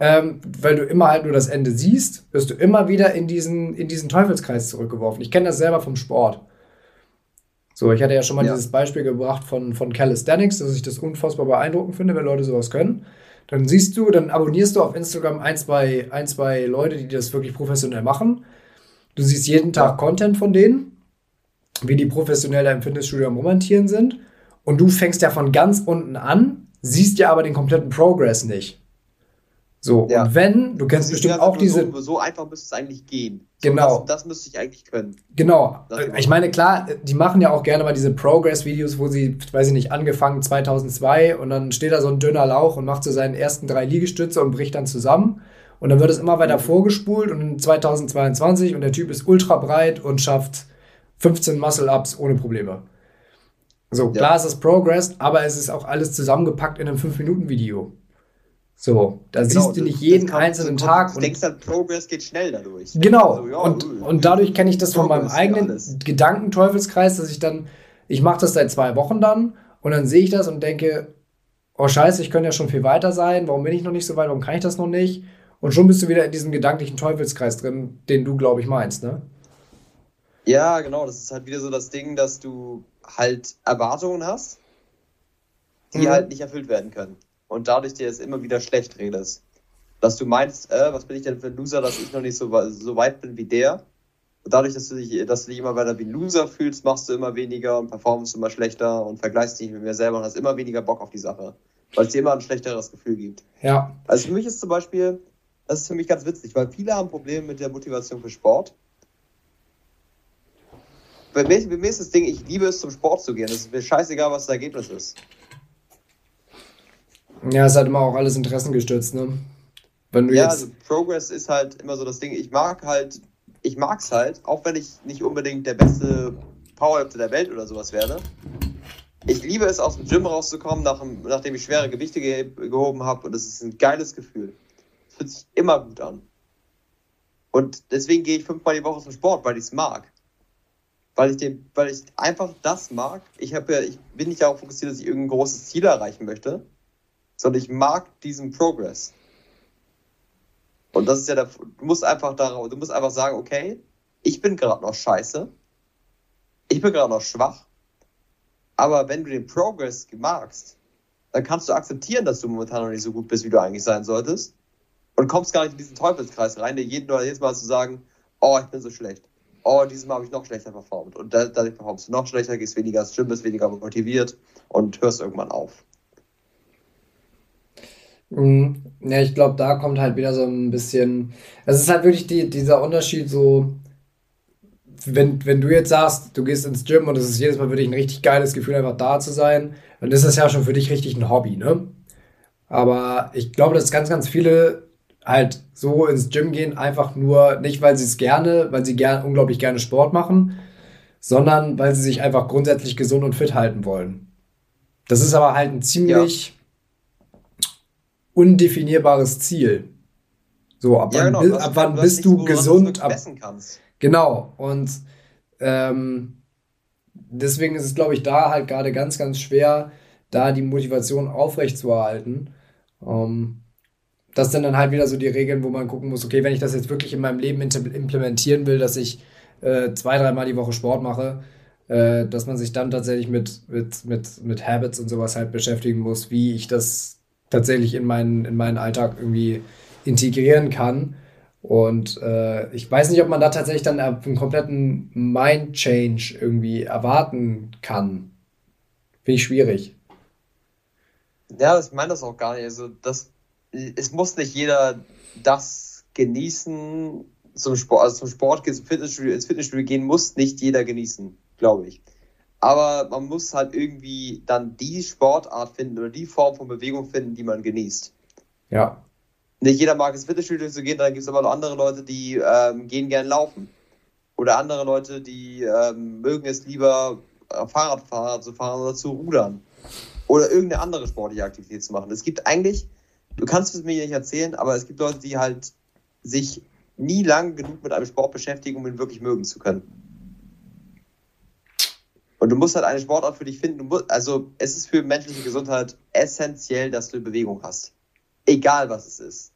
ähm, weil du immer halt nur das Ende siehst, wirst du immer wieder in diesen, in diesen Teufelskreis zurückgeworfen. Ich kenne das selber vom Sport. So, ich hatte ja schon mal ja. dieses Beispiel gebracht von, von Calisthenics, dass ich das unfassbar beeindruckend finde, wenn Leute sowas können. Dann siehst du, dann abonnierst du auf Instagram ein, zwei, ein, zwei Leute, die das wirklich professionell machen. Du siehst jeden Tag Content von denen, wie die professionell da im Fitnessstudio am Romantieren sind. Und du fängst ja von ganz unten an, siehst ja aber den kompletten Progress nicht. So, ja. und wenn, du kennst bestimmt auch diese. So, so einfach müsste es eigentlich gehen. So, genau. Das, das, müsste ich eigentlich können. Genau. Ich meine, klar, die machen ja auch gerne mal diese Progress-Videos, wo sie, weiß ich nicht, angefangen 2002 und dann steht da so ein dünner Lauch und macht so seinen ersten drei Liegestütze und bricht dann zusammen. Und dann wird es immer weiter mhm. vorgespult und 2022 und der Typ ist ultra breit und schafft 15 Muscle-Ups ohne Probleme. So, ja. klar ist das Progress, aber es ist auch alles zusammengepackt in einem 5-Minuten-Video. So, da genau, siehst du nicht jeden einzelnen so, Tag. Du denkst dann, Progress geht schnell dadurch. Genau. Also, ja, und, und dadurch kenne ich das Progress von meinem eigenen Gedankenteufelskreis, dass ich dann, ich mache das seit zwei Wochen dann und dann sehe ich das und denke, oh scheiße, ich könnte ja schon viel weiter sein, warum bin ich noch nicht so weit, warum kann ich das noch nicht? Und schon bist du wieder in diesem gedanklichen Teufelskreis drin, den du, glaube ich, meinst, ne? Ja, genau. Das ist halt wieder so das Ding, dass du halt Erwartungen hast, die mhm. halt nicht erfüllt werden können und dadurch dir es immer wieder schlecht redest. Dass du meinst, äh, was bin ich denn für ein Loser, dass ich noch nicht so, so weit bin wie der. Und dadurch, dass du, dich, dass du dich immer weiter wie ein Loser fühlst, machst du immer weniger und performst immer schlechter und vergleichst dich mit mir selber und hast immer weniger Bock auf die Sache. Weil es dir immer ein schlechteres Gefühl gibt. Ja. Also für mich ist zum Beispiel, das ist für mich ganz witzig, weil viele haben Probleme mit der Motivation für Sport. Bei mir, bei mir ist das Ding, ich liebe es, zum Sport zu gehen. Es ist mir scheißegal, was das Ergebnis ist. Ja, es hat immer auch alles Interessen gestürzt, ne? Wenn du ja, jetzt... also Progress ist halt immer so das Ding. Ich mag halt, ich mag's halt, auch wenn ich nicht unbedingt der beste Powerlifter der Welt oder sowas werde. Ich liebe es, aus dem Gym rauszukommen, nach, nachdem ich schwere Gewichte ge gehoben habe. Und das ist ein geiles Gefühl. Es fühlt sich immer gut an. Und deswegen gehe ich fünfmal die Woche zum Sport, weil ich es mag. Weil ich, den, weil ich einfach das mag. Ich, ja, ich bin nicht darauf fokussiert, dass ich irgendein großes Ziel erreichen möchte sondern ich mag diesen Progress. Und das ist ja der, du musst einfach darauf, du musst einfach sagen, okay, ich bin gerade noch scheiße, ich bin gerade noch schwach, aber wenn du den Progress magst, dann kannst du akzeptieren, dass du momentan noch nicht so gut bist, wie du eigentlich sein solltest und kommst gar nicht in diesen Teufelskreis rein, der jeden oder jedes Mal zu sagen, oh, ich bin so schlecht. Oh, dieses Mal habe ich noch schlechter performt. Und dadurch performst du noch schlechter, gehst weniger ins Gym, bist weniger motiviert und hörst irgendwann auf. Mhm. Ja, ich glaube, da kommt halt wieder so ein bisschen. Es ist halt wirklich die, dieser Unterschied, so, wenn, wenn du jetzt sagst, du gehst ins Gym und es ist jedes Mal wirklich ein richtig geiles Gefühl, einfach da zu sein, dann ist das ja schon für dich richtig ein Hobby, ne? Aber ich glaube, dass ganz, ganz viele halt so ins Gym gehen, einfach nur nicht, weil sie es gerne, weil sie gern, unglaublich gerne Sport machen, sondern weil sie sich einfach grundsätzlich gesund und fit halten wollen. Das ist aber halt ein ziemlich. Ja undefinierbares Ziel. So, ab ja, wann, genau, ab wann bist du, gesund? Ab, genau, und ähm, deswegen ist es, glaube ich, da halt gerade ganz, ganz schwer, da die Motivation aufrechtzuerhalten. Ähm, das sind dann halt wieder so die Regeln, wo man gucken muss, okay, wenn ich das jetzt wirklich in meinem Leben implementieren will, dass ich äh, zwei, dreimal die Woche Sport mache, äh, dass man sich dann tatsächlich mit, mit, mit, mit Habits und sowas halt beschäftigen muss, wie ich das tatsächlich in meinen, in meinen Alltag irgendwie integrieren kann. Und äh, ich weiß nicht, ob man da tatsächlich dann einen kompletten Mind-Change irgendwie erwarten kann. Finde ich schwierig. Ja, ich meine das auch gar nicht. Also, das, es muss nicht jeder das genießen, zum Sport, also zum Sport zum Fitnessstudio, ins Fitnessstudio gehen, muss nicht jeder genießen, glaube ich. Aber man muss halt irgendwie dann die Sportart finden oder die Form von Bewegung finden, die man genießt. Ja. Nicht jeder mag ins Fitnessstudio zu gehen, dann gibt es aber noch andere Leute, die ähm, gehen gern laufen. Oder andere Leute, die ähm, mögen es lieber, äh, Fahrradfahrer zu fahren oder zu rudern. Oder irgendeine andere sportliche Aktivität zu machen. Es gibt eigentlich, du kannst es mir nicht erzählen, aber es gibt Leute, die halt sich nie lang genug mit einem Sport beschäftigen, um ihn wirklich mögen zu können. Und du musst halt eine Sportart für dich finden. Musst, also es ist für menschliche Gesundheit essentiell, dass du Bewegung hast. Egal was es ist.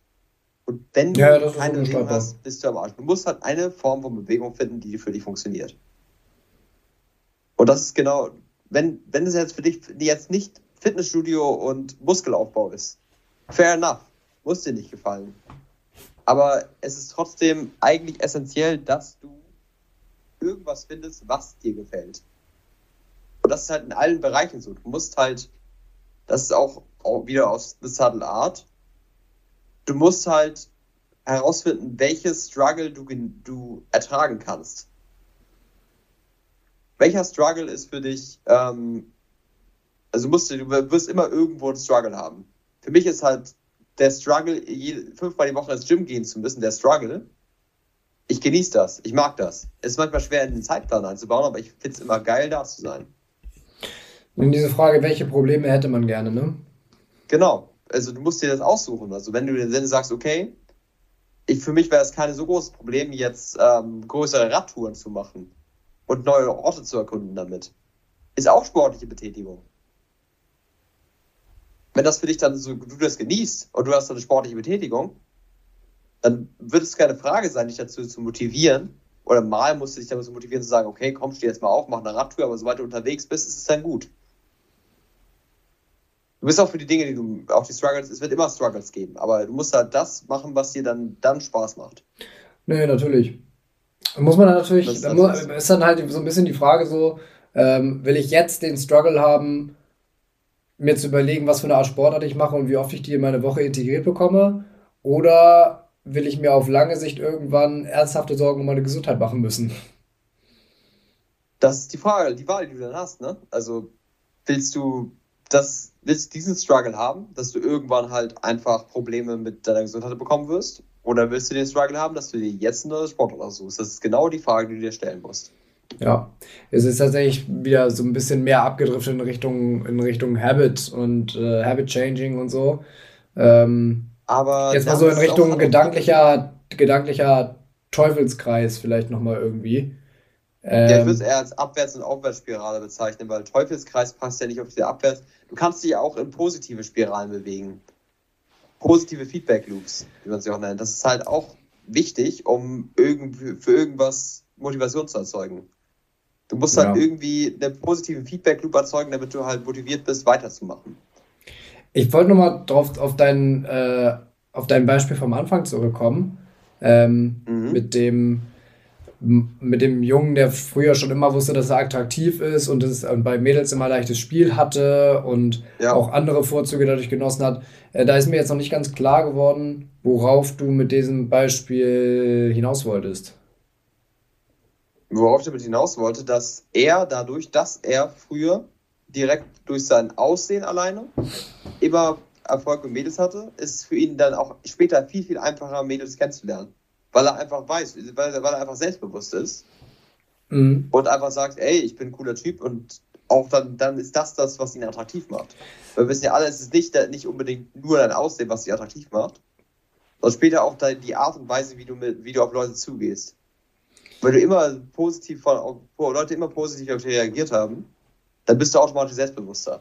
Und wenn ja, du keine Bewegung hast, bist du am Arsch. Du musst halt eine Form von Bewegung finden, die für dich funktioniert. Und das ist genau, wenn, wenn es jetzt für dich jetzt nicht Fitnessstudio und Muskelaufbau ist, fair enough, muss dir nicht gefallen. Aber es ist trotzdem eigentlich essentiell, dass du irgendwas findest, was dir gefällt. Und das ist halt in allen Bereichen so. Du musst halt, das ist auch, auch wieder aus The Subtle Art, du musst halt herausfinden, welches Struggle du, du ertragen kannst. Welcher Struggle ist für dich, ähm, also musst du, du wirst immer irgendwo einen Struggle haben. Für mich ist halt der Struggle, fünfmal die Woche ins Gym gehen zu müssen, der Struggle. Ich genieße das, ich mag das. Es ist manchmal schwer, in den Zeitplan einzubauen, aber ich finde es immer geil, da zu sein. Und diese Frage, welche Probleme hätte man gerne, ne? Genau. Also du musst dir das aussuchen. Also wenn du dann sagst, okay, ich, für mich wäre es kein so großes Problem, jetzt ähm, größere Radtouren zu machen und neue Orte zu erkunden damit. Ist auch sportliche Betätigung. Wenn das für dich dann so, du das genießt und du hast eine sportliche Betätigung, dann wird es keine Frage sein, dich dazu zu motivieren. Oder mal musst du dich dazu motivieren zu sagen, okay, komm, steh jetzt mal auf, mach eine Radtour, aber sobald du unterwegs bist, ist es dann gut. Du bist auch für die Dinge, die du, auch die Struggles, es wird immer Struggles geben, aber du musst halt das machen, was dir dann, dann Spaß macht. Nee, natürlich. Muss man dann natürlich, dann muss, ist dann halt so ein bisschen die Frage so, ähm, will ich jetzt den Struggle haben, mir zu überlegen, was für eine Art Sportart ich mache und wie oft ich die in meine Woche integriert bekomme? Oder will ich mir auf lange Sicht irgendwann ernsthafte Sorgen um meine Gesundheit machen müssen? Das ist die Frage, die Wahl, die du dann hast, ne? Also willst du das, willst du diesen Struggle haben, dass du irgendwann halt einfach Probleme mit deiner Gesundheit bekommen wirst? Oder willst du den Struggle haben, dass du dir jetzt eine Sportart aussuchst? Das ist genau die Frage, die du dir stellen musst. Ja, es ist tatsächlich wieder so ein bisschen mehr abgedriftet in Richtung, in Richtung Habit und äh, Habit Changing und so. Ähm, Aber jetzt mal so in Richtung gedanklicher, gedanklicher Teufelskreis vielleicht nochmal irgendwie. Ähm, ja, ich würde es eher als Abwärts- und Aufwärtsspirale bezeichnen, weil Teufelskreis passt ja nicht auf diese Abwärts. Du kannst dich ja auch in positive Spiralen bewegen. Positive Feedback-Loops, wie man sie auch nennt. Das ist halt auch wichtig, um irgendwie für irgendwas Motivation zu erzeugen. Du musst halt ja. irgendwie einen positiven Feedback-Loop erzeugen, damit du halt motiviert bist, weiterzumachen. Ich wollte nochmal drauf auf dein, äh, auf dein Beispiel vom Anfang zurückkommen. Ähm, mhm. Mit dem mit dem Jungen, der früher schon immer wusste, dass er attraktiv ist und es bei Mädels immer leichtes Spiel hatte und ja. auch andere Vorzüge dadurch genossen hat. Äh, da ist mir jetzt noch nicht ganz klar geworden, worauf du mit diesem Beispiel hinaus wolltest. Worauf ich damit hinaus wollte, dass er dadurch, dass er früher direkt durch sein Aussehen alleine immer Erfolg mit Mädels hatte, ist für ihn dann auch später viel, viel einfacher, Mädels kennenzulernen weil er einfach weiß, weil, weil er einfach selbstbewusst ist mhm. und einfach sagt, ey, ich bin ein cooler Typ und auch dann, dann ist das das, was ihn attraktiv macht. Weil wir wissen ja alle, es ist nicht, nicht unbedingt nur dein Aussehen, was dich attraktiv macht, sondern später auch die Art und Weise, wie du, mit, wie du auf Leute zugehst. Weil du immer positiv von, Leute immer positiv auf dich reagiert haben, dann bist du automatisch selbstbewusster.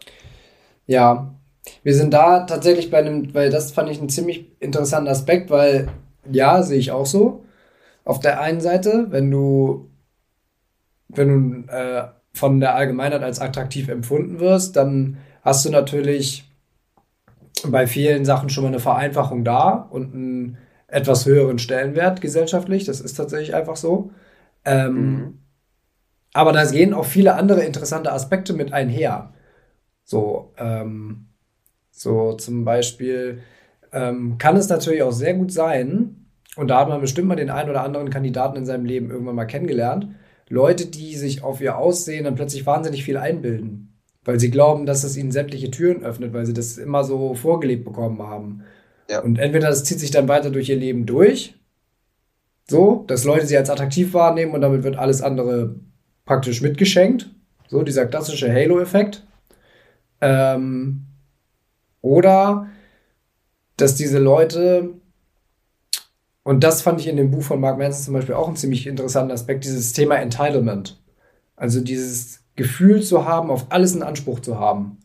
Ja, wir sind da tatsächlich bei einem, weil das fand ich einen ziemlich interessanten Aspekt, weil ja, sehe ich auch so. Auf der einen Seite, wenn du, wenn du äh, von der Allgemeinheit als attraktiv empfunden wirst, dann hast du natürlich bei vielen Sachen schon mal eine Vereinfachung da und einen etwas höheren Stellenwert gesellschaftlich. Das ist tatsächlich einfach so. Ähm, mhm. Aber da gehen auch viele andere interessante Aspekte mit einher. So, ähm, so zum Beispiel, ähm, kann es natürlich auch sehr gut sein, und da hat man bestimmt mal den einen oder anderen Kandidaten in seinem Leben irgendwann mal kennengelernt, Leute, die sich auf ihr Aussehen dann plötzlich wahnsinnig viel einbilden, weil sie glauben, dass es ihnen sämtliche Türen öffnet, weil sie das immer so vorgelebt bekommen haben. Ja. Und entweder das zieht sich dann weiter durch ihr Leben durch, so, dass Leute sie als attraktiv wahrnehmen und damit wird alles andere praktisch mitgeschenkt. So, dieser klassische Halo-Effekt. Ähm, oder dass diese Leute, und das fand ich in dem Buch von Mark Manson zum Beispiel auch einen ziemlich interessanten Aspekt, dieses Thema Entitlement. Also dieses Gefühl zu haben, auf alles einen Anspruch zu haben.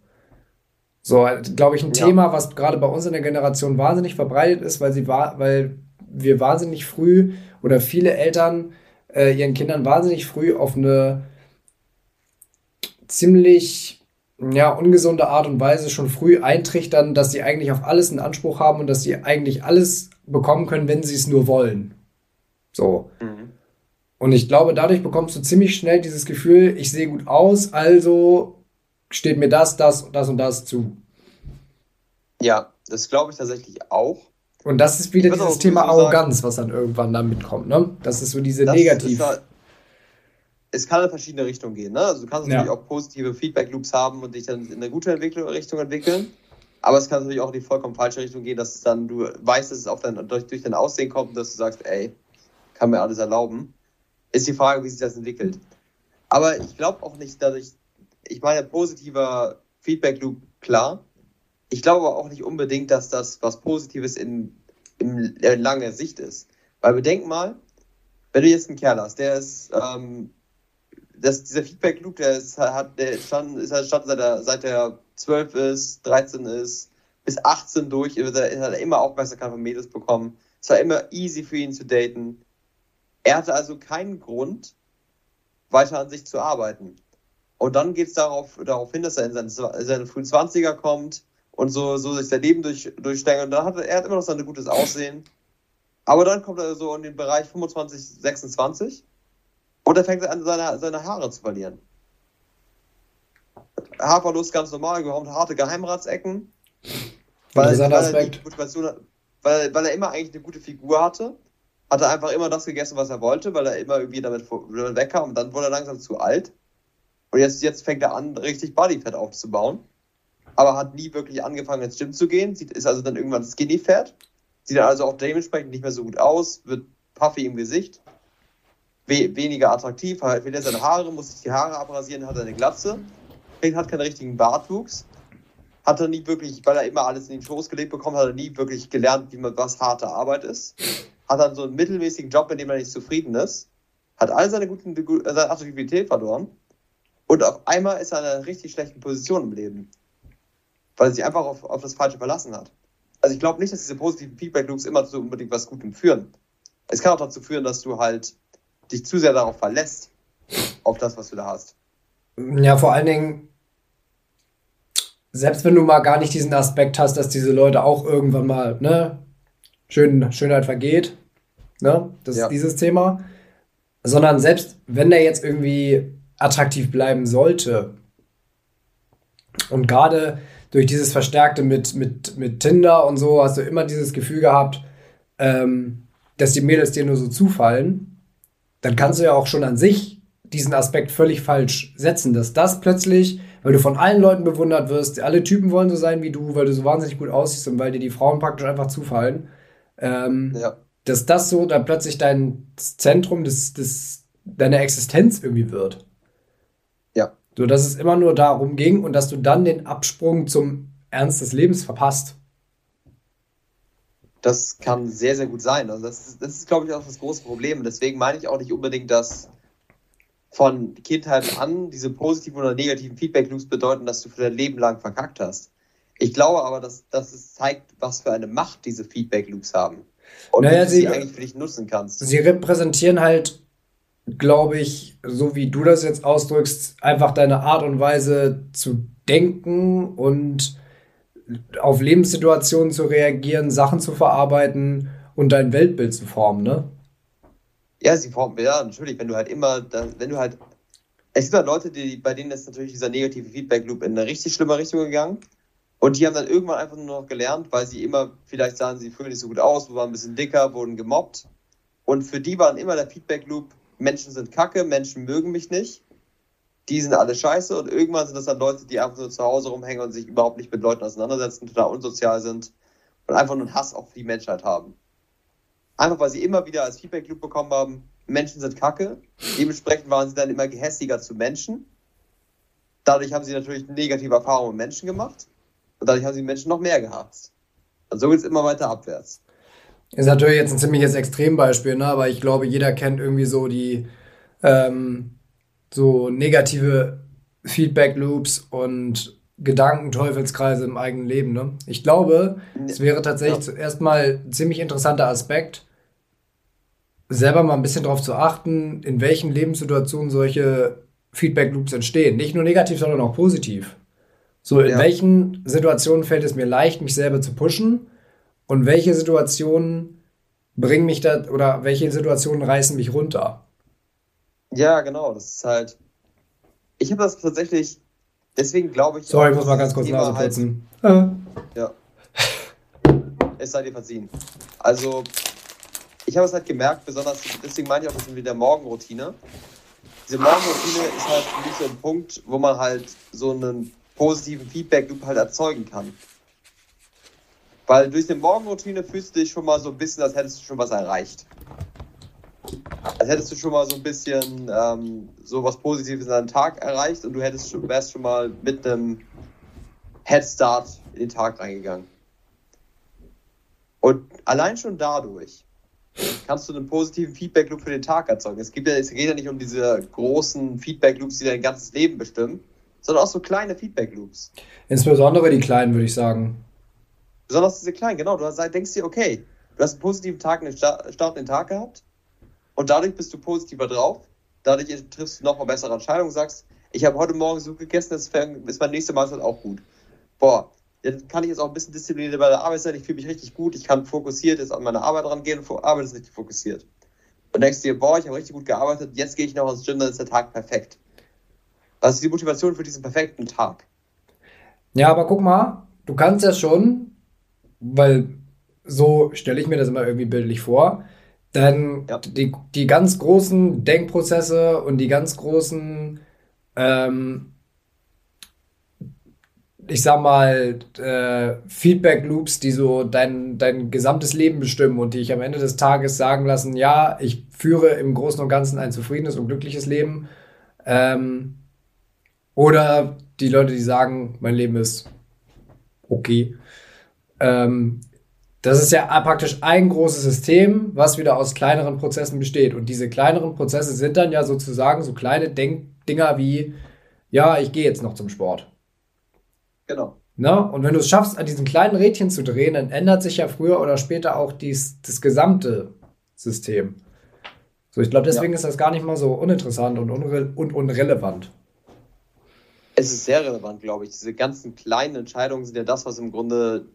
So, glaube ich, ein ja. Thema, was gerade bei uns in der Generation wahnsinnig verbreitet ist, weil sie war, weil wir wahnsinnig früh oder viele Eltern äh, ihren Kindern wahnsinnig früh auf eine ziemlich ja, ungesunde Art und Weise schon früh eintrichtern, dass sie eigentlich auf alles einen Anspruch haben und dass sie eigentlich alles bekommen können, wenn sie es nur wollen. So. Mhm. Und ich glaube, dadurch bekommst du ziemlich schnell dieses Gefühl, ich sehe gut aus, also steht mir das, das, das und das zu. Ja, das glaube ich tatsächlich auch. Und das ist wieder dieses Thema Arroganz, sagen, was dann irgendwann da mitkommt, ne? Das ist so diese negativ. Halt, es kann in verschiedene Richtungen gehen, ne? Also du kannst natürlich ja. auch positive Feedback-Loops haben und dich dann in eine gute Richtung entwickeln. Aber es kann natürlich auch in die vollkommen falsche Richtung gehen, dass dann du weißt, dass es auf dein, durch, durch dein Aussehen kommt und dass du sagst, ey, kann mir alles erlauben. Ist die Frage, wie sich das entwickelt. Aber ich glaube auch nicht, dadurch, ich meine, positiver Feedback-Loop, klar. Ich glaube aber auch nicht unbedingt, dass das was Positives in, in, in langer Sicht ist. Weil bedenk mal, wenn du jetzt einen Kerl hast, der ist, ähm, das, dieser Feedback-Loop, der ist, hat, der stand, ist halt stand seit er, seit er 12 ist, 13 ist, bis 18 durch, hat er immer Aufmerksamkeit von Mädels bekommen. Es war immer easy für ihn zu daten. Er hatte also keinen Grund, weiter an sich zu arbeiten. Und dann geht es darauf, darauf hin, dass er in seine, seine frühen 20er kommt und so, so sich sein Leben durch, durchsteigt. Und dann hat er, er hat immer noch sein gutes Aussehen. Aber dann kommt er so in den Bereich 25, 26 und er fängt an, seine, seine Haare zu verlieren. Haarverlust ganz normal, überhaupt harte Geheimratsecken. Weil, weil, er weil, weil er immer eigentlich eine gute Figur hatte hat er einfach immer das gegessen, was er wollte, weil er immer irgendwie damit wegkam und dann wurde er langsam zu alt. Und jetzt, jetzt fängt er an, richtig Bodyfat aufzubauen. Aber hat nie wirklich angefangen, ins Gym zu gehen. Sieht, ist also dann irgendwann Skinny Fat. Sieht dann also auch dementsprechend nicht mehr so gut aus, wird puffy im Gesicht. We weniger attraktiv, hat wieder seine Haare, muss sich die Haare abrasieren, hat eine Glatze. Hat keinen richtigen Bartwuchs. Hat er nie wirklich, weil er immer alles in den Schoß gelegt bekommen, hat er nie wirklich gelernt, wie man was harte Arbeit ist hat dann so einen mittelmäßigen Job, mit dem er nicht zufrieden ist, hat all seine guten seine Attraktivität verloren und auf einmal ist er in einer richtig schlechten Position im Leben, weil er sich einfach auf, auf das Falsche verlassen hat. Also ich glaube nicht, dass diese positiven Feedback-Loops immer zu unbedingt was Gutem führen. Es kann auch dazu führen, dass du halt dich zu sehr darauf verlässt, auf das, was du da hast. Ja, vor allen Dingen, selbst wenn du mal gar nicht diesen Aspekt hast, dass diese Leute auch irgendwann mal, ne, Schön, Schönheit vergeht. Ne? Das ja. ist dieses Thema. Sondern selbst wenn der jetzt irgendwie attraktiv bleiben sollte und gerade durch dieses Verstärkte mit, mit, mit Tinder und so hast du immer dieses Gefühl gehabt, ähm, dass die Mädels dir nur so zufallen, dann kannst du ja auch schon an sich diesen Aspekt völlig falsch setzen, dass das plötzlich, weil du von allen Leuten bewundert wirst, alle Typen wollen so sein wie du, weil du so wahnsinnig gut aussiehst und weil dir die Frauen praktisch einfach zufallen, ähm, ja. Dass das so dann plötzlich dein Zentrum des, des, deiner Existenz irgendwie wird. Ja. So, dass es immer nur darum ging und dass du dann den Absprung zum Ernst des Lebens verpasst. Das kann sehr, sehr gut sein. Also das ist, das ist glaube ich, auch das große Problem. Deswegen meine ich auch nicht unbedingt, dass von Kindheit an diese positiven oder negativen Feedback-Loops bedeuten, dass du für dein Leben lang verkackt hast. Ich glaube aber, dass, dass es zeigt, was für eine Macht diese Feedback-Loops haben. Und naja, wie du sie, sie eigentlich für dich nutzen kannst. Sie repräsentieren halt, glaube ich, so wie du das jetzt ausdrückst, einfach deine Art und Weise zu denken und auf Lebenssituationen zu reagieren, Sachen zu verarbeiten und dein Weltbild zu formen, ne? Ja, sie formen, ja, natürlich, wenn du halt immer, wenn du halt, es gibt halt Leute, die, bei denen ist natürlich dieser negative Feedback-Loop in eine richtig schlimme Richtung gegangen und die haben dann irgendwann einfach nur noch gelernt, weil sie immer vielleicht sahen, sie fühlen nicht so gut aus, waren ein bisschen dicker, wurden gemobbt. Und für die war dann immer der Feedback-Loop, Menschen sind kacke, Menschen mögen mich nicht, die sind alle scheiße. Und irgendwann sind das dann Leute, die einfach nur zu Hause rumhängen und sich überhaupt nicht mit Leuten auseinandersetzen, total unsozial sind und einfach nur einen Hass auf die Menschheit haben. Einfach weil sie immer wieder als Feedback-Loop bekommen haben, Menschen sind kacke. Dementsprechend waren sie dann immer gehässiger zu Menschen. Dadurch haben sie natürlich negative Erfahrungen mit Menschen gemacht. Und dadurch haben sie Menschen noch mehr gehasst. Und so geht es immer weiter abwärts. Ist natürlich jetzt ein ziemliches Extrembeispiel, ne? aber ich glaube, jeder kennt irgendwie so die ähm, so negative Feedback-Loops und Gedankenteufelskreise im eigenen Leben. Ne? Ich glaube, es wäre tatsächlich ja. zuerst mal ein ziemlich interessanter Aspekt, selber mal ein bisschen darauf zu achten, in welchen Lebenssituationen solche Feedback-Loops entstehen. Nicht nur negativ, sondern auch positiv. So, in ja. welchen Situationen fällt es mir leicht, mich selber zu pushen? Und welche Situationen bringen mich da oder welche Situationen reißen mich runter? Ja, genau. Das ist halt. Ich habe das tatsächlich. Deswegen glaube ich. Sorry, ich muss mal ganz kurz Nase halt putzen. Halt, ja. es sei dir verziehen. Also, ich habe es halt gemerkt, besonders, deswegen meine ich auch, das mit der Morgenroutine. Diese Morgenroutine ist halt für mich so ein Punkt, wo man halt so einen positiven Feedback-Loop halt erzeugen kann. Weil durch eine Morgenroutine fühlst du dich schon mal so ein bisschen, als hättest du schon was erreicht. Als hättest du schon mal so ein bisschen ähm, so was Positives in deinem Tag erreicht und du hättest schon, wärst schon mal mit einem Headstart in den Tag reingegangen. Und allein schon dadurch kannst du einen positiven Feedback-Loop für den Tag erzeugen. Es, gibt ja, es geht ja nicht um diese großen Feedback-Loops, die dein ganzes Leben bestimmen, sondern auch so kleine Feedback-Loops. Insbesondere die kleinen, würde ich sagen. Besonders diese kleinen, genau. Du denkst dir, okay, du hast einen positiven Tag, einen Start in den Tag gehabt und dadurch bist du positiver drauf. Dadurch triffst du noch mal bessere Entscheidungen, sagst, ich habe heute Morgen so gegessen, das ist mein nächste Mahlzeit auch gut. Boah, dann kann ich jetzt auch ein bisschen diszipliniert bei der Arbeit sein, ich fühle mich richtig gut, ich kann fokussiert jetzt an meine Arbeit rangehen und arbeite ist richtig fokussiert. Und denkst dir, boah, ich habe richtig gut gearbeitet, jetzt gehe ich noch ins Gym, dann ist der Tag perfekt. Was ist die Motivation für diesen perfekten Tag? Ja, aber guck mal, du kannst ja schon, weil so stelle ich mir das immer irgendwie bildlich vor, denn ja. die, die ganz großen Denkprozesse und die ganz großen ähm, ich sag mal, äh, Feedback-Loops, die so dein, dein gesamtes Leben bestimmen und die ich am Ende des Tages sagen lassen, ja, ich führe im Großen und Ganzen ein zufriedenes und glückliches Leben. Ähm, oder die Leute, die sagen, mein Leben ist okay. Ähm, das ist ja praktisch ein großes System, was wieder aus kleineren Prozessen besteht. Und diese kleineren Prozesse sind dann ja sozusagen so kleine Denkdinger wie, ja, ich gehe jetzt noch zum Sport. Genau. Ne? Und wenn du es schaffst, an diesen kleinen Rädchen zu drehen, dann ändert sich ja früher oder später auch dies, das gesamte System. So, ich glaube, deswegen ja. ist das gar nicht mal so uninteressant und, unre und unrelevant. Es ist sehr relevant, glaube ich. Diese ganzen kleinen Entscheidungen sind ja das, was im Grunde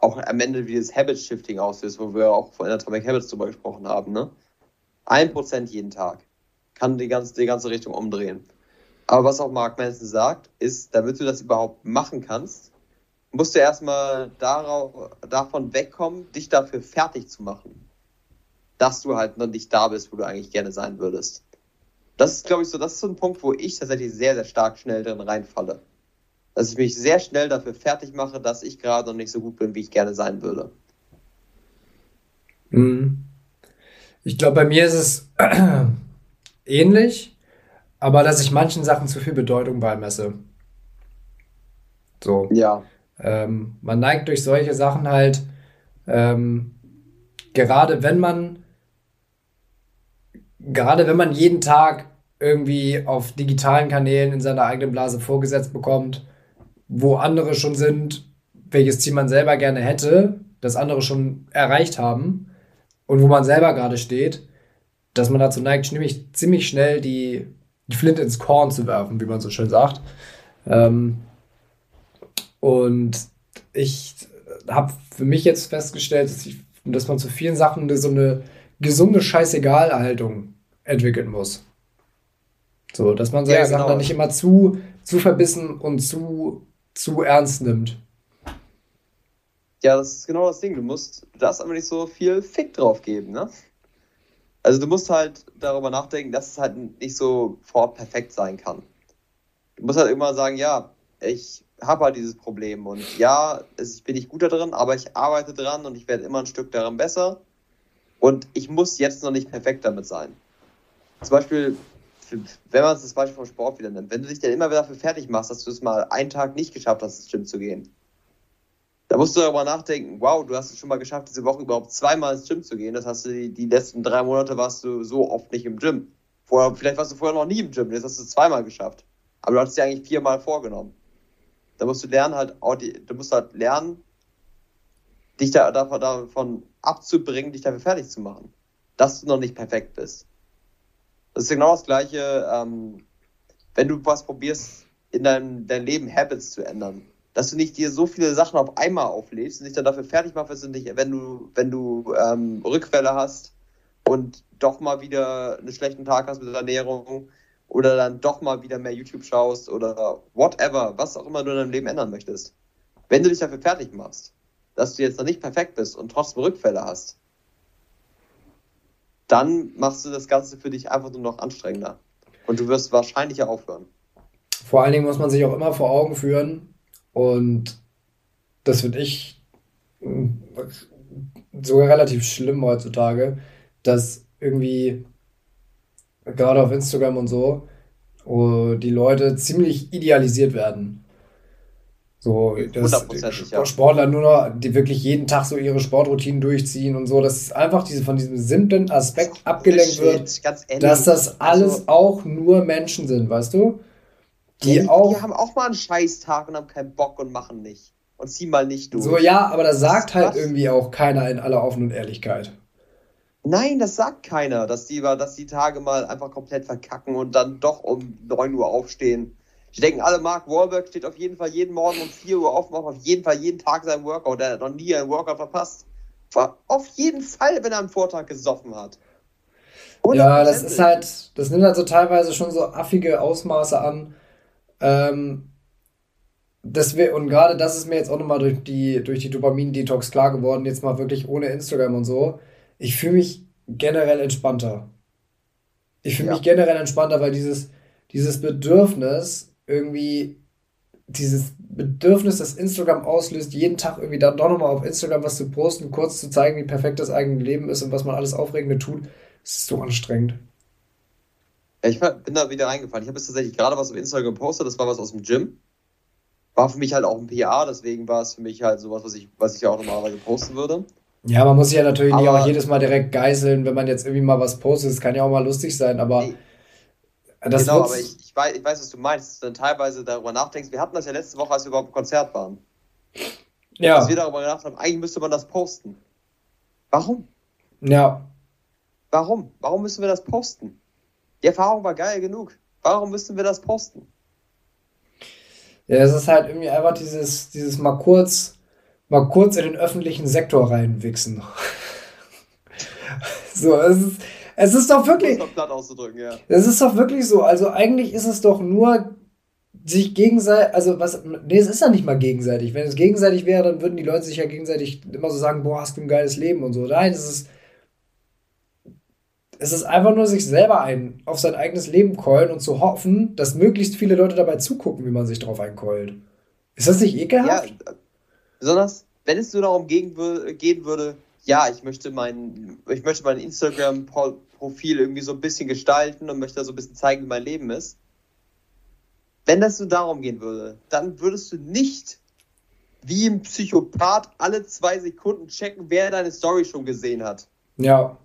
auch am Ende wie das Habit-Shifting auslöst, wo wir auch von Atomic Habits drüber gesprochen haben. Ne? Ein Prozent jeden Tag kann die ganze, die ganze Richtung umdrehen. Aber was auch Mark Manson sagt, ist, damit du das überhaupt machen kannst, musst du erstmal darauf, davon wegkommen, dich dafür fertig zu machen. Dass du halt noch nicht da bist, wo du eigentlich gerne sein würdest. Das ist, glaube ich, so, das ist so ein Punkt, wo ich tatsächlich sehr, sehr stark schnell drin reinfalle. Dass ich mich sehr schnell dafür fertig mache, dass ich gerade noch nicht so gut bin, wie ich gerne sein würde. Mhm. Ich glaube, bei mir ist es (clears throat) ähnlich aber dass ich manchen Sachen zu viel Bedeutung beimesse. So. Ja. Ähm, man neigt durch solche Sachen halt, ähm, gerade wenn man, gerade wenn man jeden Tag irgendwie auf digitalen Kanälen in seiner eigenen Blase vorgesetzt bekommt, wo andere schon sind, welches Ziel man selber gerne hätte, das andere schon erreicht haben und wo man selber gerade steht, dass man dazu neigt, ziemlich, ziemlich schnell die die Flinte ins Korn zu werfen, wie man so schön sagt. Ähm, und ich habe für mich jetzt festgestellt, dass, ich, dass man zu vielen Sachen so eine gesunde Scheißegal-Haltung entwickeln muss. So, dass man solche ja, genau. Sachen dann nicht immer zu, zu verbissen und zu, zu ernst nimmt. Ja, das ist genau das Ding. Du musst, du darfst aber nicht so viel Fick drauf geben, ne? Also du musst halt darüber nachdenken, dass es halt nicht sofort perfekt sein kann. Du musst halt immer sagen, ja, ich habe halt dieses Problem und ja, ich bin nicht gut da drin, aber ich arbeite dran und ich werde immer ein Stück daran besser und ich muss jetzt noch nicht perfekt damit sein. Zum Beispiel, wenn man das Beispiel vom Sport wieder nimmt, wenn du dich dann immer wieder dafür fertig machst, dass du es mal einen Tag nicht geschafft hast, ins Gym zu gehen, da musst du darüber nachdenken, wow, du hast es schon mal geschafft, diese Woche überhaupt zweimal ins Gym zu gehen. Das hast du die, die letzten drei Monate warst du so oft nicht im Gym. Vorher, vielleicht warst du vorher noch nie im Gym, jetzt hast du es zweimal geschafft. Aber du hattest dir eigentlich viermal vorgenommen. Da musst du lernen, halt, du musst halt lernen, dich da, davon abzubringen, dich dafür fertig zu machen. Dass du noch nicht perfekt bist. Das ist genau das Gleiche, ähm, wenn du was probierst, in deinem dein Leben Habits zu ändern dass du nicht dir so viele Sachen auf einmal auflädst und dich dann dafür fertig machst, wenn du, wenn du ähm, Rückfälle hast und doch mal wieder einen schlechten Tag hast mit der Ernährung oder dann doch mal wieder mehr YouTube schaust oder whatever, was auch immer du in deinem Leben ändern möchtest. Wenn du dich dafür fertig machst, dass du jetzt noch nicht perfekt bist und trotzdem Rückfälle hast, dann machst du das Ganze für dich einfach nur noch anstrengender. Und du wirst wahrscheinlicher aufhören. Vor allen Dingen muss man sich auch immer vor Augen führen, und das finde ich hm, sogar relativ schlimm heutzutage, dass irgendwie gerade auf Instagram und so die Leute ziemlich idealisiert werden. So, dass ja. Sportler nur noch, die wirklich jeden Tag so ihre Sportroutinen durchziehen und so, dass einfach diese, von diesem simplen Aspekt abgelenkt wird, dass das alles also, auch nur Menschen sind, weißt du? Die, die auch. Die haben auch mal einen Scheißtag und haben keinen Bock und machen nicht. Und ziehen mal nicht durch. So, ja, aber das sagt halt was? irgendwie auch keiner in aller offenen Ehrlichkeit. Nein, das sagt keiner, dass die, dass die Tage mal einfach komplett verkacken und dann doch um 9 Uhr aufstehen. Ich denke, alle, Mark Wahlberg steht auf jeden Fall jeden Morgen um 4 Uhr auf, macht auf jeden Fall jeden Tag seinen Workout. Der hat noch nie einen Workout verpasst. Auf jeden Fall, wenn er am Vortag gesoffen hat. Ja, das ist halt, das nimmt halt so teilweise schon so affige Ausmaße an. Ähm, das wär, und gerade das ist mir jetzt auch nochmal durch die, durch die Dopamin-Detox klar geworden, jetzt mal wirklich ohne Instagram und so. Ich fühle mich generell entspannter. Ich fühle ja. mich generell entspannter, weil dieses, dieses Bedürfnis irgendwie, dieses Bedürfnis, das Instagram auslöst, jeden Tag irgendwie dann doch nochmal auf Instagram was zu posten, kurz zu zeigen, wie perfekt das eigene Leben ist und was man alles Aufregende tut, das ist so anstrengend. Ich bin da wieder reingefallen. Ich habe jetzt tatsächlich gerade was auf Instagram gepostet, das war was aus dem Gym. War für mich halt auch ein PR, deswegen war es für mich halt sowas, was ich, was ich ja auch normalerweise posten würde. Ja, man muss sich ja natürlich aber, nicht auch jedes Mal direkt geißeln, wenn man jetzt irgendwie mal was postet. Das kann ja auch mal lustig sein, aber. Nee. Das genau, aber ich, ich, weiß, ich weiß, was du meinst, dass du dann teilweise darüber nachdenkst. Wir hatten das ja letzte Woche, als wir überhaupt im Konzert waren. Ja. Dass wir darüber gedacht haben, eigentlich müsste man das posten. Warum? Ja. Warum? Warum müssen wir das posten? Die Erfahrung war geil genug. Warum müssen wir das posten? Ja, es ist halt irgendwie einfach dieses, dieses mal kurz, mal kurz in den öffentlichen Sektor reinwichsen. (laughs) so, es ist, es ist doch wirklich. Ja. Es ist doch wirklich so. Also eigentlich ist es doch nur sich gegenseitig, also was, nee, es ist ja nicht mal gegenseitig. Wenn es gegenseitig wäre, dann würden die Leute sich ja gegenseitig immer so sagen, boah, hast du ein geiles Leben und so. Nein, es ist, es ist einfach nur sich selber ein, auf sein eigenes Leben keulen und zu hoffen, dass möglichst viele Leute dabei zugucken, wie man sich drauf einkeult. Ist das nicht ekelhaft? Ja, besonders, wenn es nur darum gehen, würde, ja, ich möchte mein, ich möchte mein Instagram-Profil irgendwie so ein bisschen gestalten und möchte da so ein bisschen zeigen, wie mein Leben ist. Wenn das nur darum gehen würde, dann würdest du nicht wie ein Psychopath alle zwei Sekunden checken, wer deine Story schon gesehen hat. Ja.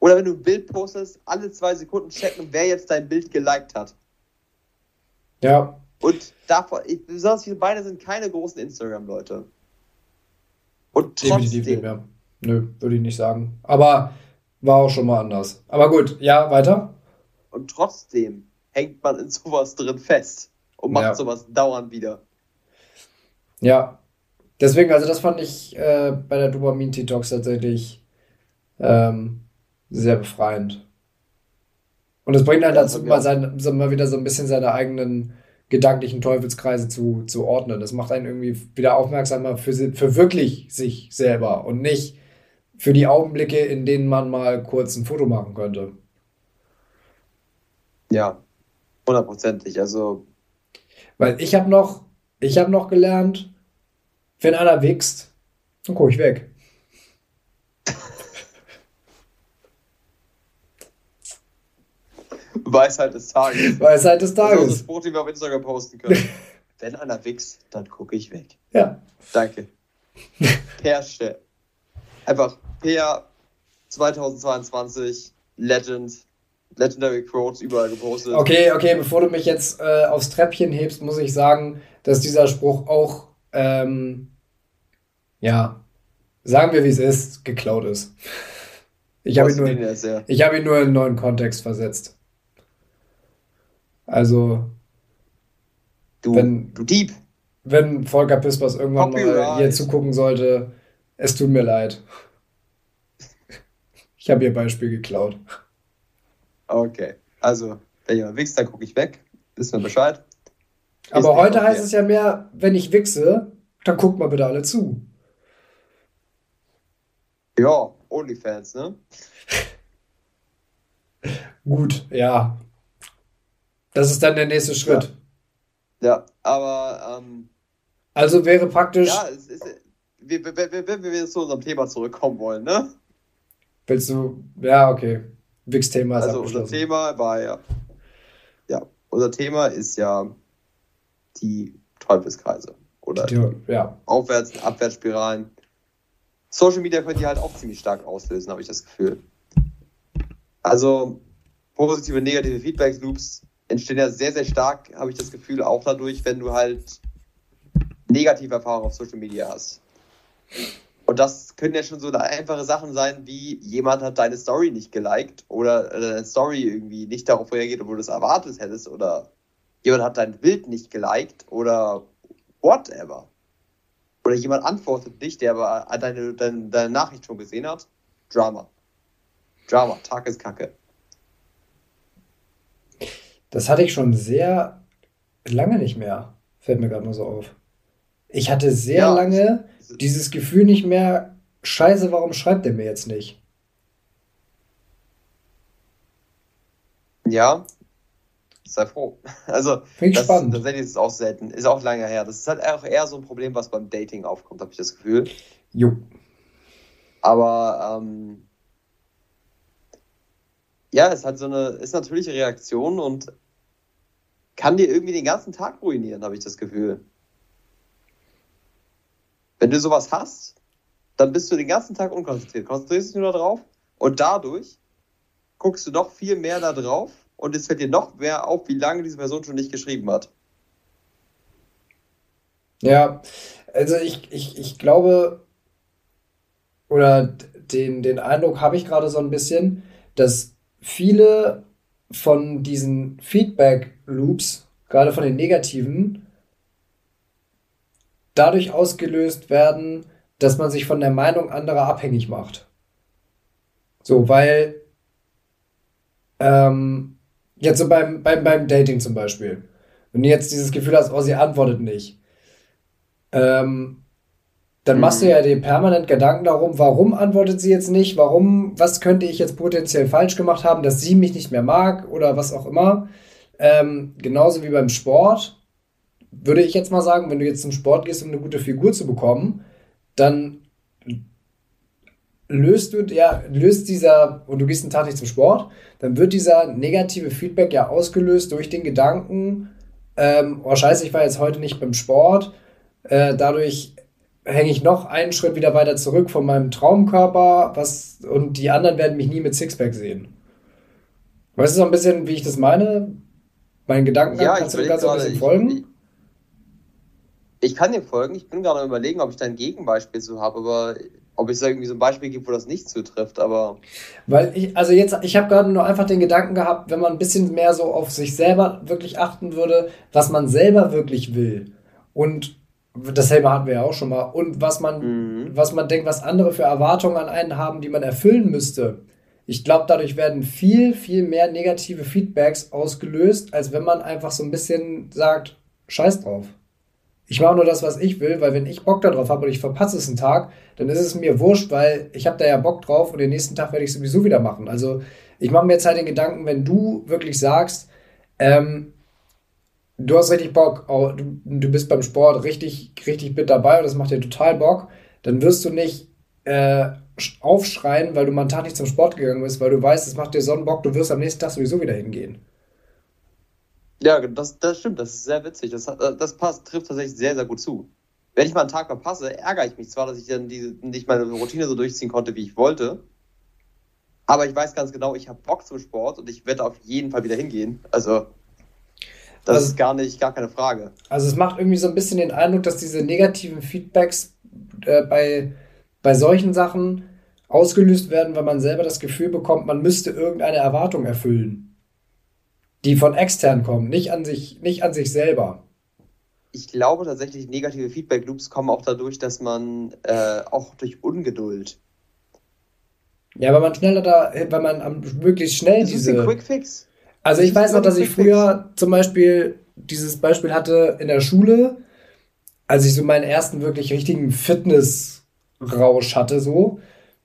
Oder wenn du ein Bild postest, alle zwei Sekunden checken, wer jetzt dein Bild geliked hat. Ja. Und davon, besonders wir beide sind keine großen Instagram-Leute. Und trotzdem. Definitiv nicht mehr. Nö, würde ich nicht sagen. Aber war auch schon mal anders. Aber gut, ja, weiter. Und trotzdem hängt man in sowas drin fest und macht ja. sowas dauernd wieder. Ja. Deswegen, also das fand ich äh, bei der Dopamin-Detox tatsächlich ähm, sehr befreiend. Und es bringt einen dazu, ja, mal, sein, so, mal wieder so ein bisschen seine eigenen gedanklichen Teufelskreise zu, zu ordnen. Das macht einen irgendwie wieder aufmerksamer für, für wirklich sich selber und nicht für die Augenblicke, in denen man mal kurz ein Foto machen könnte. Ja, hundertprozentig. Also. Weil ich habe noch, ich habe noch gelernt, wenn einer wächst, dann gucke ich weg. (laughs) Weisheit des Tages. Weisheit des Tages. Das ist das Sport, die wir auf Instagram posten können. (laughs) Wenn einer wächst, dann gucke ich weg. Ja. Danke. (laughs) per Stelle. Einfach per 2022 Legend, Legendary Quotes überall gepostet. Okay, okay, bevor du mich jetzt äh, aufs Treppchen hebst, muss ich sagen, dass dieser Spruch auch, ähm, ja, sagen wir wie es ist, geklaut ist. Ich habe ihn, nur, ja. hab ihn nur in einen neuen Kontext versetzt. Also, du, wenn, du Dieb. Wenn Volker Pispers irgendwann Copyright. mal hier zugucken sollte, es tut mir leid. Ich habe ihr Beispiel geklaut. Okay, also, wenn jemand wichst, dann gucke ich weg. Wissen wir Bescheid. Aber heute heißt es ja mehr, wenn ich wichse, dann guckt mal bitte alle zu. Ja, OnlyFans, ne? Gut, ja. Das ist dann der nächste Schritt. Ja, ja aber. Ähm, also wäre praktisch. Ja, es ist, wenn wir, wir zu unserem Thema zurückkommen wollen, ne? Willst du. Ja, okay. Wix-Thema ist Also unser Thema war ja. Ja, unser Thema ist ja die Teufelskreise. Oder die, ja. Aufwärts- und Abwärtsspiralen. Social Media können die halt auch ziemlich stark auslösen, habe ich das Gefühl. Also positive, negative Feedback-Loops entstehen ja sehr, sehr stark, habe ich das Gefühl, auch dadurch, wenn du halt negative Erfahrungen auf Social Media hast. Und das können ja schon so einfache Sachen sein, wie jemand hat deine Story nicht geliked oder deine Story irgendwie nicht darauf reagiert, obwohl du es erwartet hättest oder jemand hat dein Bild nicht geliked oder whatever. Oder jemand antwortet nicht, der aber deine, deine, deine Nachricht schon gesehen hat. Drama. Drama, Tag ist Kacke. Das hatte ich schon sehr lange nicht mehr. Fällt mir gerade mal so auf. Ich hatte sehr ja. lange dieses Gefühl nicht mehr, scheiße, warum schreibt er mir jetzt nicht? Ja, sei froh. (laughs) Also, Finde ich spannend. Tatsächlich ist es auch selten. Ist auch lange her. Das ist halt auch eher so ein Problem, was beim Dating aufkommt, habe ich das Gefühl. Jo. Aber, ähm, ja, es hat so eine, ist natürliche Reaktion und kann dir irgendwie den ganzen Tag ruinieren, habe ich das Gefühl. Wenn du sowas hast, dann bist du den ganzen Tag unkonzentriert. Konzentrierst dich nur darauf und dadurch guckst du noch viel mehr da drauf und es fällt dir noch mehr auf, wie lange diese Person schon nicht geschrieben hat. Ja, also ich, ich, ich glaube, oder den, den Eindruck habe ich gerade so ein bisschen, dass viele von diesen Feedback-Loops, gerade von den negativen, dadurch ausgelöst werden, dass man sich von der Meinung anderer abhängig macht. So, weil ähm, jetzt so beim, beim, beim Dating zum Beispiel, wenn du jetzt dieses Gefühl hast, oh, sie antwortet nicht, ähm, dann machst du mhm. ja dir permanent Gedanken darum, warum antwortet sie jetzt nicht, warum, was könnte ich jetzt potenziell falsch gemacht haben, dass sie mich nicht mehr mag oder was auch immer. Ähm, genauso wie beim Sport würde ich jetzt mal sagen, wenn du jetzt zum Sport gehst, um eine gute Figur zu bekommen, dann löst du ja, löst dieser, und du gehst einen Tag nicht zum Sport, dann wird dieser negative Feedback ja ausgelöst durch den Gedanken, ähm, oh scheiße, ich war jetzt heute nicht beim Sport, äh, dadurch hänge ich noch einen Schritt wieder weiter zurück von meinem Traumkörper, was, und die anderen werden mich nie mit Sixpack sehen. Weißt du so ein bisschen, wie ich das meine? Meinen Gedanken ja, kannst du ganz ein bisschen folgen? Ich kann dir folgen. Ich bin gerade am überlegen, ob ich da ein Gegenbeispiel zu habe, aber ob es da irgendwie so ein Beispiel gibt, wo das nicht zutrifft, aber. Weil ich, also jetzt, ich habe gerade nur einfach den Gedanken gehabt, wenn man ein bisschen mehr so auf sich selber wirklich achten würde, was man selber wirklich will. Und dasselbe hatten wir ja auch schon mal. Und was man, mhm. was man denkt, was andere für Erwartungen an einen haben, die man erfüllen müsste. Ich glaube, dadurch werden viel, viel mehr negative Feedbacks ausgelöst, als wenn man einfach so ein bisschen sagt, scheiß drauf. Ich mache nur das, was ich will, weil wenn ich Bock darauf habe und ich verpasse es einen Tag, dann ist es mir wurscht, weil ich habe da ja Bock drauf und den nächsten Tag werde ich sowieso wieder machen. Also ich mache mir jetzt halt den Gedanken, wenn du wirklich sagst, ähm, du hast richtig Bock, du, du bist beim Sport richtig, richtig mit dabei und das macht dir total Bock, dann wirst du nicht äh, aufschreien, weil du mal einen Tag nicht zum Sport gegangen bist, weil du weißt, es macht dir so einen Bock, du wirst am nächsten Tag sowieso wieder hingehen. Ja, das, das stimmt, das ist sehr witzig. Das, äh, das passt, trifft tatsächlich sehr, sehr gut zu. Wenn ich mal einen Tag verpasse, ärgere ich mich zwar, dass ich dann diese, nicht meine Routine so durchziehen konnte, wie ich wollte. Aber ich weiß ganz genau, ich habe Bock zum Sport und ich werde auf jeden Fall wieder hingehen. Also, das also, ist gar nicht, gar keine Frage. Also, es macht irgendwie so ein bisschen den Eindruck, dass diese negativen Feedbacks äh, bei, bei solchen Sachen ausgelöst werden, weil man selber das Gefühl bekommt, man müsste irgendeine Erwartung erfüllen die von extern kommen, nicht an sich, nicht an sich selber. Ich glaube tatsächlich, negative Feedback-Loops kommen auch dadurch, dass man äh, auch durch Ungeduld. Ja, weil man schneller da, weil man möglichst schnell das diese. Ist ein Quick Fix. Also ich weiß noch, dass ich früher zum Beispiel dieses Beispiel hatte in der Schule. als ich so meinen ersten wirklich richtigen Fitnessrausch hatte, so,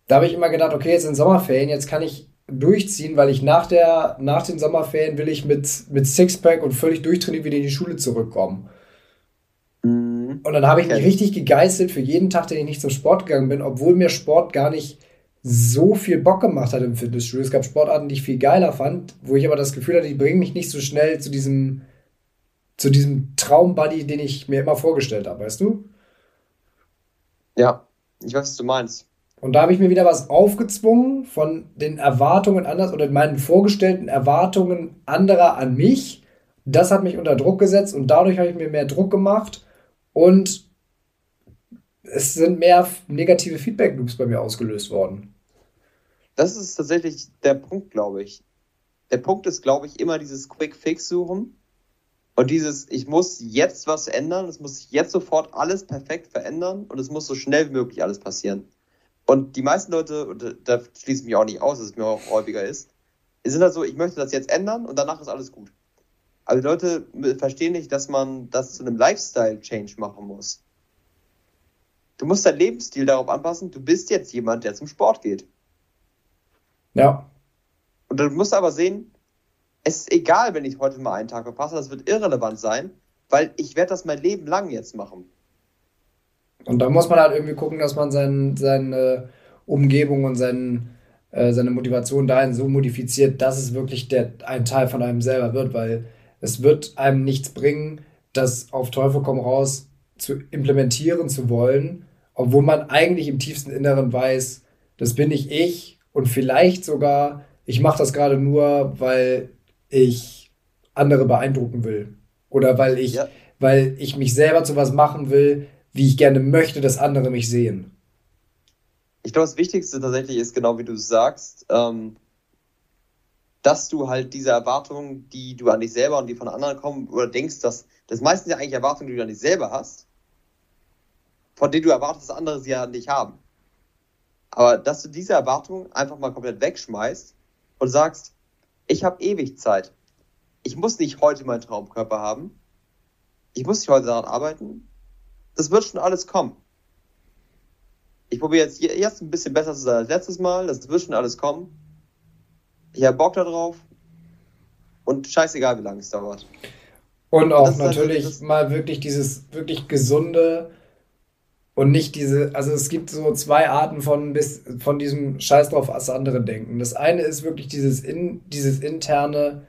da habe ich immer gedacht, okay, jetzt sind Sommerferien, jetzt kann ich durchziehen, weil ich nach, der, nach den Sommerferien will ich mit, mit Sixpack und völlig durchtrainiert wieder in die Schule zurückkommen. Mhm. Und dann habe ich mich richtig gegeißelt für jeden Tag, den ich nicht zum Sport gegangen bin, obwohl mir Sport gar nicht so viel Bock gemacht hat im Fitnessstudio. Es gab Sportarten, die ich viel geiler fand, wo ich aber das Gefühl hatte, die bringen mich nicht so schnell zu diesem, zu diesem Traumbuddy, den ich mir immer vorgestellt habe, weißt du? Ja, ich weiß, was du meinst. Und da habe ich mir wieder was aufgezwungen von den Erwartungen anders oder meinen vorgestellten Erwartungen anderer an mich. Das hat mich unter Druck gesetzt und dadurch habe ich mir mehr Druck gemacht und es sind mehr negative Feedback-Loops bei mir ausgelöst worden. Das ist tatsächlich der Punkt, glaube ich. Der Punkt ist, glaube ich, immer dieses Quick Fix suchen und dieses, ich muss jetzt was ändern, es muss jetzt sofort alles perfekt verändern und es muss so schnell wie möglich alles passieren. Und die meisten Leute, und da schließe ich mich auch nicht aus, dass es mir auch häufiger ist, sind halt so, ich möchte das jetzt ändern und danach ist alles gut. Aber die Leute verstehen nicht, dass man das zu einem Lifestyle-Change machen muss. Du musst deinen Lebensstil darauf anpassen, du bist jetzt jemand, der zum Sport geht. Ja. Und du musst aber sehen, es ist egal, wenn ich heute mal einen Tag verpasse, das wird irrelevant sein, weil ich werde das mein Leben lang jetzt machen. Und da muss man halt irgendwie gucken, dass man sein, seine Umgebung und seinen, äh, seine Motivation dahin so modifiziert, dass es wirklich der, ein Teil von einem selber wird, weil es wird einem nichts bringen, das auf Teufel komm raus zu implementieren zu wollen, obwohl man eigentlich im tiefsten Inneren weiß, das bin nicht ich und vielleicht sogar, ich mache das gerade nur, weil ich andere beeindrucken will oder weil ich, ja. weil ich mich selber zu was machen will, wie ich gerne möchte, dass andere mich sehen. Ich glaube, das Wichtigste tatsächlich ist genau wie du sagst, ähm, dass du halt diese Erwartungen, die du an dich selber und die von anderen kommen, oder denkst, dass das meistens ja eigentlich Erwartungen, die du an dich selber hast, von denen du erwartest, dass andere sie ja nicht haben. Aber dass du diese Erwartungen einfach mal komplett wegschmeißt und sagst, ich habe ewig Zeit. Ich muss nicht heute meinen Traumkörper haben. Ich muss nicht heute daran arbeiten. Das wird schon alles kommen. Ich probiere jetzt erst ein bisschen besser zu sein als letztes Mal. Das wird schon alles kommen. Ich habe Bock darauf. Und scheißegal, wie lange es dauert. Und auch und natürlich halt mal wirklich dieses wirklich gesunde, und nicht diese, also es gibt so zwei Arten von, bis, von diesem Scheiß drauf, was andere denken. Das eine ist wirklich dieses, in, dieses interne,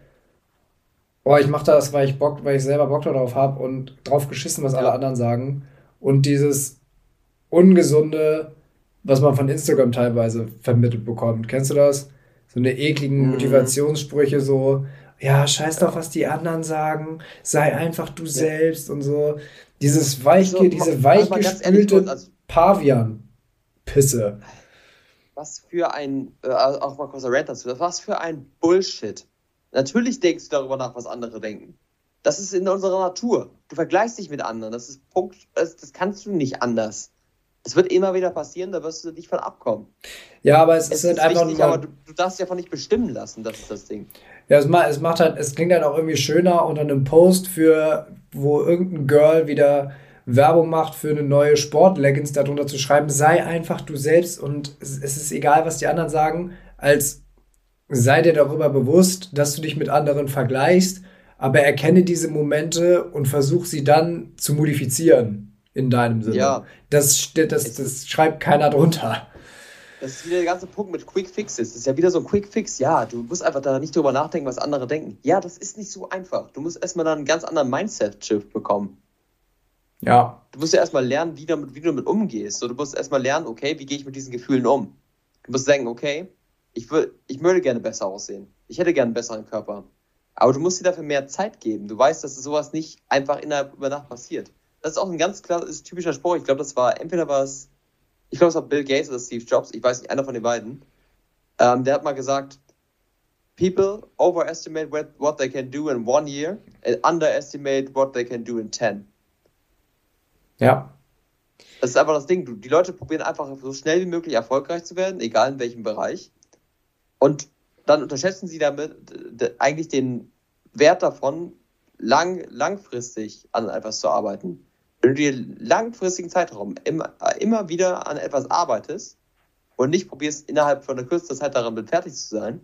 oh, ich mache das, weil ich Bock, weil ich selber Bock darauf habe und drauf geschissen, was ja. alle anderen sagen. Und dieses ungesunde, was man von Instagram teilweise vermittelt bekommt. Kennst du das? So eine ekligen mhm. Motivationssprüche, so, ja, scheiß drauf, was die anderen sagen, sei einfach du ja. selbst und so. Dieses weich, also, diese weichgespülte also, Pavian-Pisse. Was für ein, äh, auch mal kurz ein Rant dazu, was für ein Bullshit. Natürlich denkst du darüber nach, was andere denken. Das ist in unserer Natur. Du vergleichst dich mit anderen. Das ist Punkt, das, das kannst du nicht anders. Es wird immer wieder passieren, da wirst du nicht von abkommen. Ja, aber es, es ist halt einfach wichtig, aber du, du, darfst dich davon nicht bestimmen lassen, das ist das Ding. Ja, es macht, es macht halt, es klingt halt auch irgendwie schöner unter einem Post für, wo irgendein Girl wieder Werbung macht für eine neue Sportleggings, darunter zu schreiben, sei einfach du selbst und es, es ist egal, was die anderen sagen, als sei dir darüber bewusst, dass du dich mit anderen vergleichst, aber erkenne diese Momente und versuch sie dann zu modifizieren in deinem Sinne. Ja. Das, das, das schreibt keiner drunter. Das ist wieder der ganze Punkt mit Quick Fixes. Das ist ja wieder so ein Quick Fix. Ja, du musst einfach da nicht drüber nachdenken, was andere denken. Ja, das ist nicht so einfach. Du musst erstmal dann einen ganz anderen Mindset-Shift bekommen. Ja. Du musst ja erstmal lernen, wie, damit, wie du damit umgehst. So, du musst erstmal lernen, okay, wie gehe ich mit diesen Gefühlen um? Du musst denken, okay, ich, will, ich würde gerne besser aussehen. Ich hätte gerne einen besseren Körper. Aber du musst dir dafür mehr Zeit geben. Du weißt, dass sowas nicht einfach innerhalb über Nacht passiert. Das ist auch ein ganz klar, ist typischer Spruch. Ich glaube, das war, entweder war es ich glaube, es war Bill Gates oder Steve Jobs, ich weiß nicht, einer von den beiden, ähm, der hat mal gesagt, People overestimate what they can do in one year and underestimate what they can do in ten. Ja. Das ist einfach das Ding. Die Leute probieren einfach so schnell wie möglich erfolgreich zu werden, egal in welchem Bereich. Und dann unterschätzen sie damit eigentlich den Wert davon, lang, langfristig an etwas zu arbeiten. Wenn du dir langfristigen Zeitraum immer, immer wieder an etwas arbeitest und nicht probierst, innerhalb von der kürzesten Zeit daran fertig zu sein,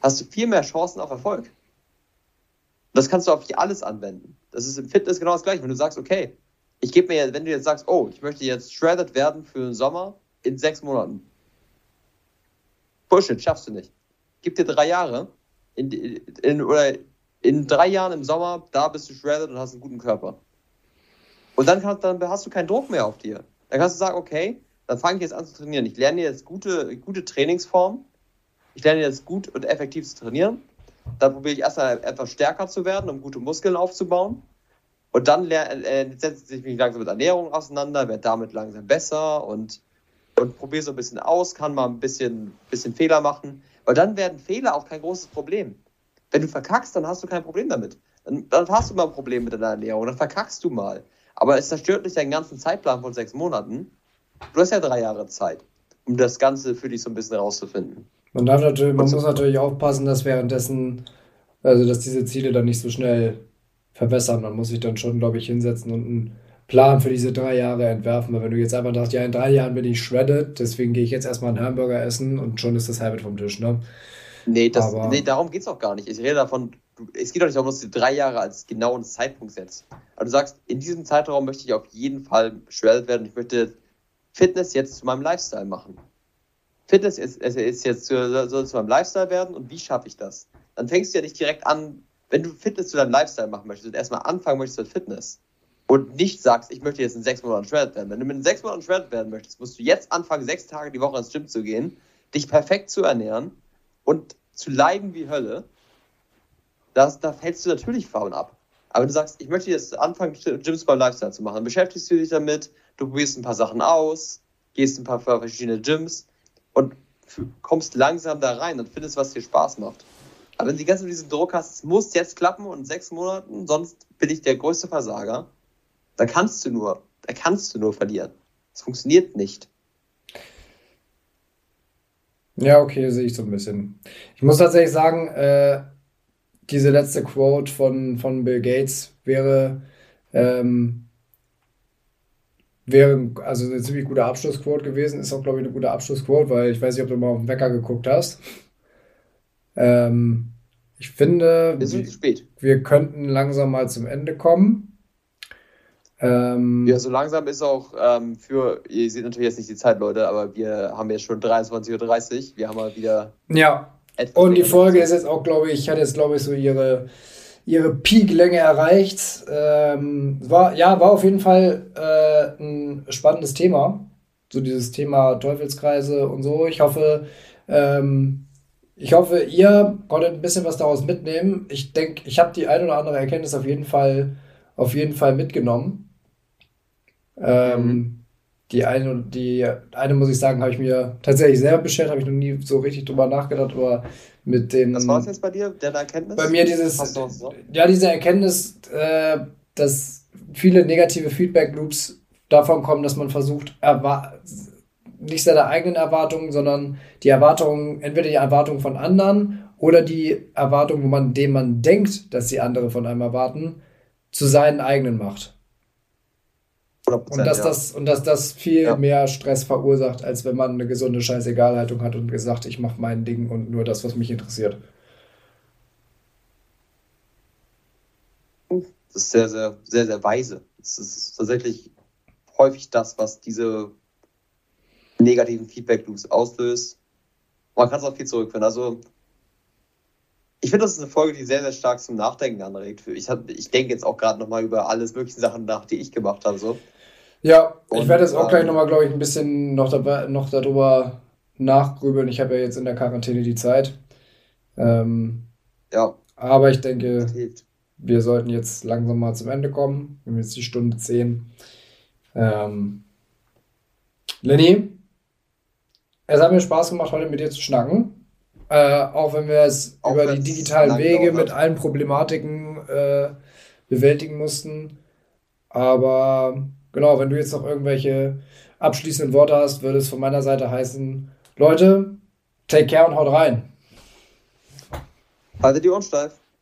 hast du viel mehr Chancen auf Erfolg. Das kannst du auf alles anwenden. Das ist im Fitness genau das gleiche. Wenn du sagst, okay, ich gebe mir, wenn du jetzt sagst, oh, ich möchte jetzt shredded werden für den Sommer in sechs Monaten. Bullshit, schaffst du nicht. Gib dir drei Jahre in, in, oder in drei Jahren im Sommer, da bist du shredded und hast einen guten Körper. Und dann, kannst, dann hast du keinen Druck mehr auf dir. Dann kannst du sagen, okay, dann fange ich jetzt an zu trainieren. Ich lerne jetzt gute, gute Trainingsformen. Ich lerne jetzt gut und effektiv zu trainieren. Dann probiere ich erstmal etwas stärker zu werden, um gute Muskeln aufzubauen. Und dann äh, setze ich mich langsam mit Ernährung auseinander, werde damit langsam besser und, und probiere so ein bisschen aus, kann mal ein bisschen, bisschen Fehler machen. Weil dann werden Fehler auch kein großes Problem. Wenn du verkackst, dann hast du kein Problem damit. Dann, dann hast du mal ein Problem mit deiner Ernährung, dann verkackst du mal. Aber es zerstört nicht deinen ganzen Zeitplan von sechs Monaten. Du hast ja drei Jahre Zeit, um das Ganze für dich so ein bisschen rauszufinden. Man, darf natürlich, man muss natürlich aufpassen, dass währenddessen, also dass diese Ziele dann nicht so schnell verbessern. Man muss sich dann schon, glaube ich, hinsetzen und einen Plan für diese drei Jahre entwerfen. Weil wenn du jetzt einfach sagst, ja, in drei Jahren bin ich shredded, deswegen gehe ich jetzt erstmal einen Hamburger essen und schon ist das Habit vom Tisch, ne? Nee, das, Aber, nee darum geht es auch gar nicht. Ich rede davon, es geht doch nicht darum, dass du drei Jahre als genauen Zeitpunkt setzt. Aber du sagst, in diesem Zeitraum möchte ich auf jeden Fall shredded werden. Ich möchte Fitness jetzt zu meinem Lifestyle machen. Fitness ist, ist jetzt soll, soll zu meinem Lifestyle werden und wie schaffe ich das? Dann fängst du ja nicht direkt an, wenn du Fitness zu deinem Lifestyle machen möchtest und erstmal anfangen möchtest mit Fitness und nicht sagst, ich möchte jetzt in sechs Monaten shredded werden. Wenn du mit sechs Monaten shredded werden möchtest, musst du jetzt anfangen, sechs Tage die Woche ins Gym zu gehen, dich perfekt zu ernähren und zu leiden wie Hölle. Das, da fällst du natürlich faul ab. Aber wenn du sagst, ich möchte jetzt anfangen, Gyms beim Lifestyle zu machen, beschäftigst du dich damit, du probierst ein paar Sachen aus, gehst ein paar verschiedene Gyms und kommst langsam da rein und findest, was dir Spaß macht. Aber wenn du die ganze Zeit diesen Druck hast, es muss jetzt klappen und in sechs Monaten, sonst bin ich der größte Versager, dann kannst du nur, da kannst du nur verlieren. Es funktioniert nicht. Ja, okay, sehe ich so ein bisschen. Ich muss tatsächlich sagen, äh, diese letzte Quote von, von Bill Gates wäre, ähm, wäre also eine ziemlich gute Abschlussquote gewesen. Ist auch, glaube ich, eine gute Abschlussquote, weil ich weiß nicht, ob du mal auf den Wecker geguckt hast. Ähm, ich finde, wir, sind spät. wir könnten langsam mal zum Ende kommen. Ähm, ja, so langsam ist auch ähm, für, ihr seht natürlich jetzt nicht die Zeit, Leute, aber wir haben jetzt schon 23.30 Uhr. Wir haben mal wieder. Ja. Und die Folge ist jetzt auch, glaube ich, hat jetzt, glaube ich, so ihre, ihre Peak-Länge erreicht. Ähm, war, ja, war auf jeden Fall äh, ein spannendes Thema. So dieses Thema Teufelskreise und so. Ich hoffe, ähm, ich hoffe, ihr konntet ein bisschen was daraus mitnehmen. Ich denke, ich habe die ein oder andere Erkenntnis auf jeden Fall, auf jeden Fall mitgenommen. Ähm, mhm. Die eine, die eine muss ich sagen, habe ich mir tatsächlich selber bestellt, habe ich noch nie so richtig drüber nachgedacht, aber mit den. Was war es jetzt bei dir, der Erkenntnis? Bei mir dieses, ja, diese Erkenntnis, äh, dass viele negative Feedback-Loops davon kommen, dass man versucht, nicht seine eigenen Erwartungen, sondern die Erwartungen, entweder die Erwartungen von anderen oder die Erwartungen, wo man, dem man denkt, dass die andere von einem erwarten, zu seinen eigenen macht. Und dass, ja. das, und dass das viel ja. mehr Stress verursacht, als wenn man eine gesunde Scheißegalhaltung hat und gesagt, ich mache mein Ding und nur das, was mich interessiert. Das ist sehr, sehr, sehr, sehr weise. Das ist tatsächlich häufig das, was diese negativen Feedback-Loops auslöst. Man kann es auch viel zurückführen. Also, ich finde, das ist eine Folge, die sehr, sehr stark zum Nachdenken anregt. Ich, ich denke jetzt auch gerade nochmal über alles mögliche Sachen nach, die ich gemacht habe. So. Ja, und, ich werde jetzt auch ähm, gleich nochmal, glaube ich, ein bisschen noch, dabei, noch darüber nachgrübeln. Ich habe ja jetzt in der Quarantäne die Zeit. Ähm, ja. Aber ich denke, wir sollten jetzt langsam mal zum Ende kommen. Wir haben jetzt die Stunde 10. Ähm, Lenny, es hat mir Spaß gemacht, heute mit dir zu schnacken. Äh, auch wenn wir es auch über die digitalen Wege mit allen Problematiken äh, bewältigen mussten. Aber genau, wenn du jetzt noch irgendwelche abschließenden Worte hast, würde es von meiner Seite heißen, Leute, take care und haut rein. Haltet die Ohren steif.